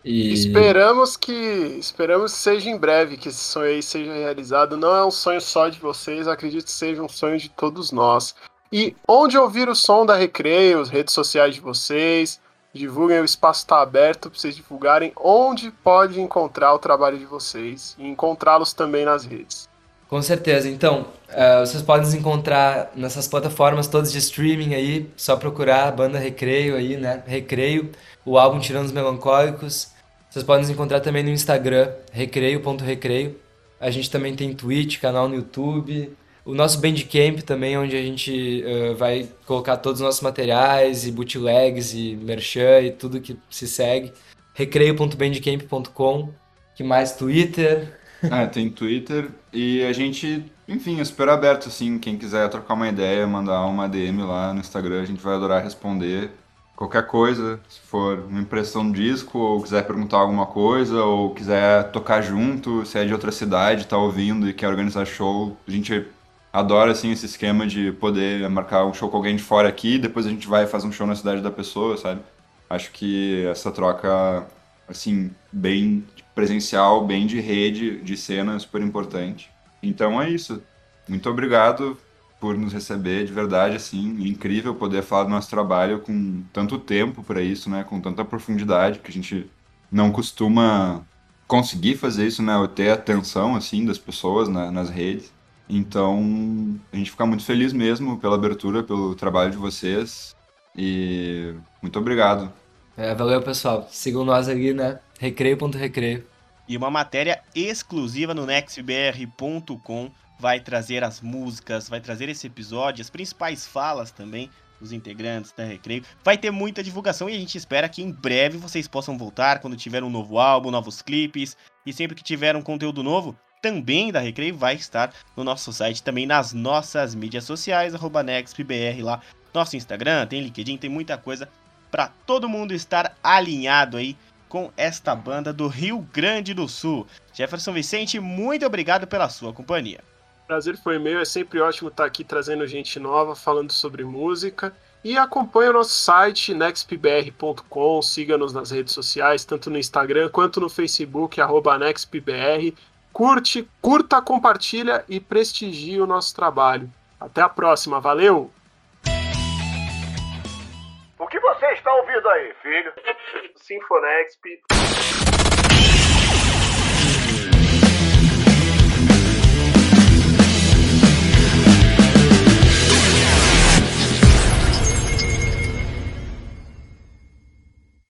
E... Esperamos que esperamos que seja em breve que esse sonho aí seja realizado. Não é um sonho só de vocês, acredito que seja um sonho de todos nós. E onde ouvir o som da Recreio, as redes sociais de vocês, divulguem, o espaço está aberto para vocês divulgarem onde pode encontrar o trabalho de vocês e encontrá-los também nas redes. Com certeza. Então, uh, vocês podem nos encontrar nessas plataformas todas de streaming aí, só procurar a banda Recreio aí, né? Recreio, o álbum Tirando os Melancólicos. Vocês podem nos encontrar também no Instagram, recreio.recreio. A gente também tem Twitch, canal no YouTube. O nosso Bandcamp também, onde a gente uh, vai colocar todos os nossos materiais e bootlegs e merchan e tudo que se segue. recreio.bandcamp.com. Que mais? Twitter. [LAUGHS] Ah, tem Twitter. E a gente, enfim, é super aberto, assim. Quem quiser trocar uma ideia, mandar uma DM lá no Instagram, a gente vai adorar responder qualquer coisa, se for uma impressão de disco, ou quiser perguntar alguma coisa, ou quiser tocar junto, se é de outra cidade, tá ouvindo e quer organizar show, a gente adora assim esse esquema de poder marcar um show com alguém de fora aqui, depois a gente vai fazer um show na cidade da pessoa, sabe? Acho que essa troca assim bem presencial, bem de rede, de cena super importante. Então é isso. Muito obrigado por nos receber, de verdade, assim, incrível poder falar do nosso trabalho com tanto tempo para isso, né, com tanta profundidade, que a gente não costuma conseguir fazer isso, né, ter a atenção, assim, das pessoas né, nas redes. Então, a gente fica muito feliz mesmo pela abertura, pelo trabalho de vocês e muito obrigado. É, valeu, pessoal. Sigam nós ali, né? Recreio.recreio. E uma matéria exclusiva no nextbr.com vai trazer as músicas, vai trazer esse episódio, as principais falas também dos integrantes da Recreio. Vai ter muita divulgação e a gente espera que em breve vocês possam voltar quando tiver um novo álbum, novos clipes e sempre que tiver um conteúdo novo, também da Recreio vai estar no nosso site, também nas nossas mídias sociais, arroba NextBR lá, nosso Instagram, tem LinkedIn, tem muita coisa para todo mundo estar alinhado aí com esta banda do Rio Grande do Sul. Jefferson Vicente, muito obrigado pela sua companhia. Prazer foi meu, é sempre ótimo estar aqui trazendo gente nova, falando sobre música. E acompanhe o nosso site, nextpbr.com, siga-nos nas redes sociais, tanto no Instagram quanto no Facebook, arroba nextpbr. Curte, curta, compartilha e prestigie o nosso trabalho. Até a próxima, valeu! Você está ouvindo aí, filho? Sinfonexp.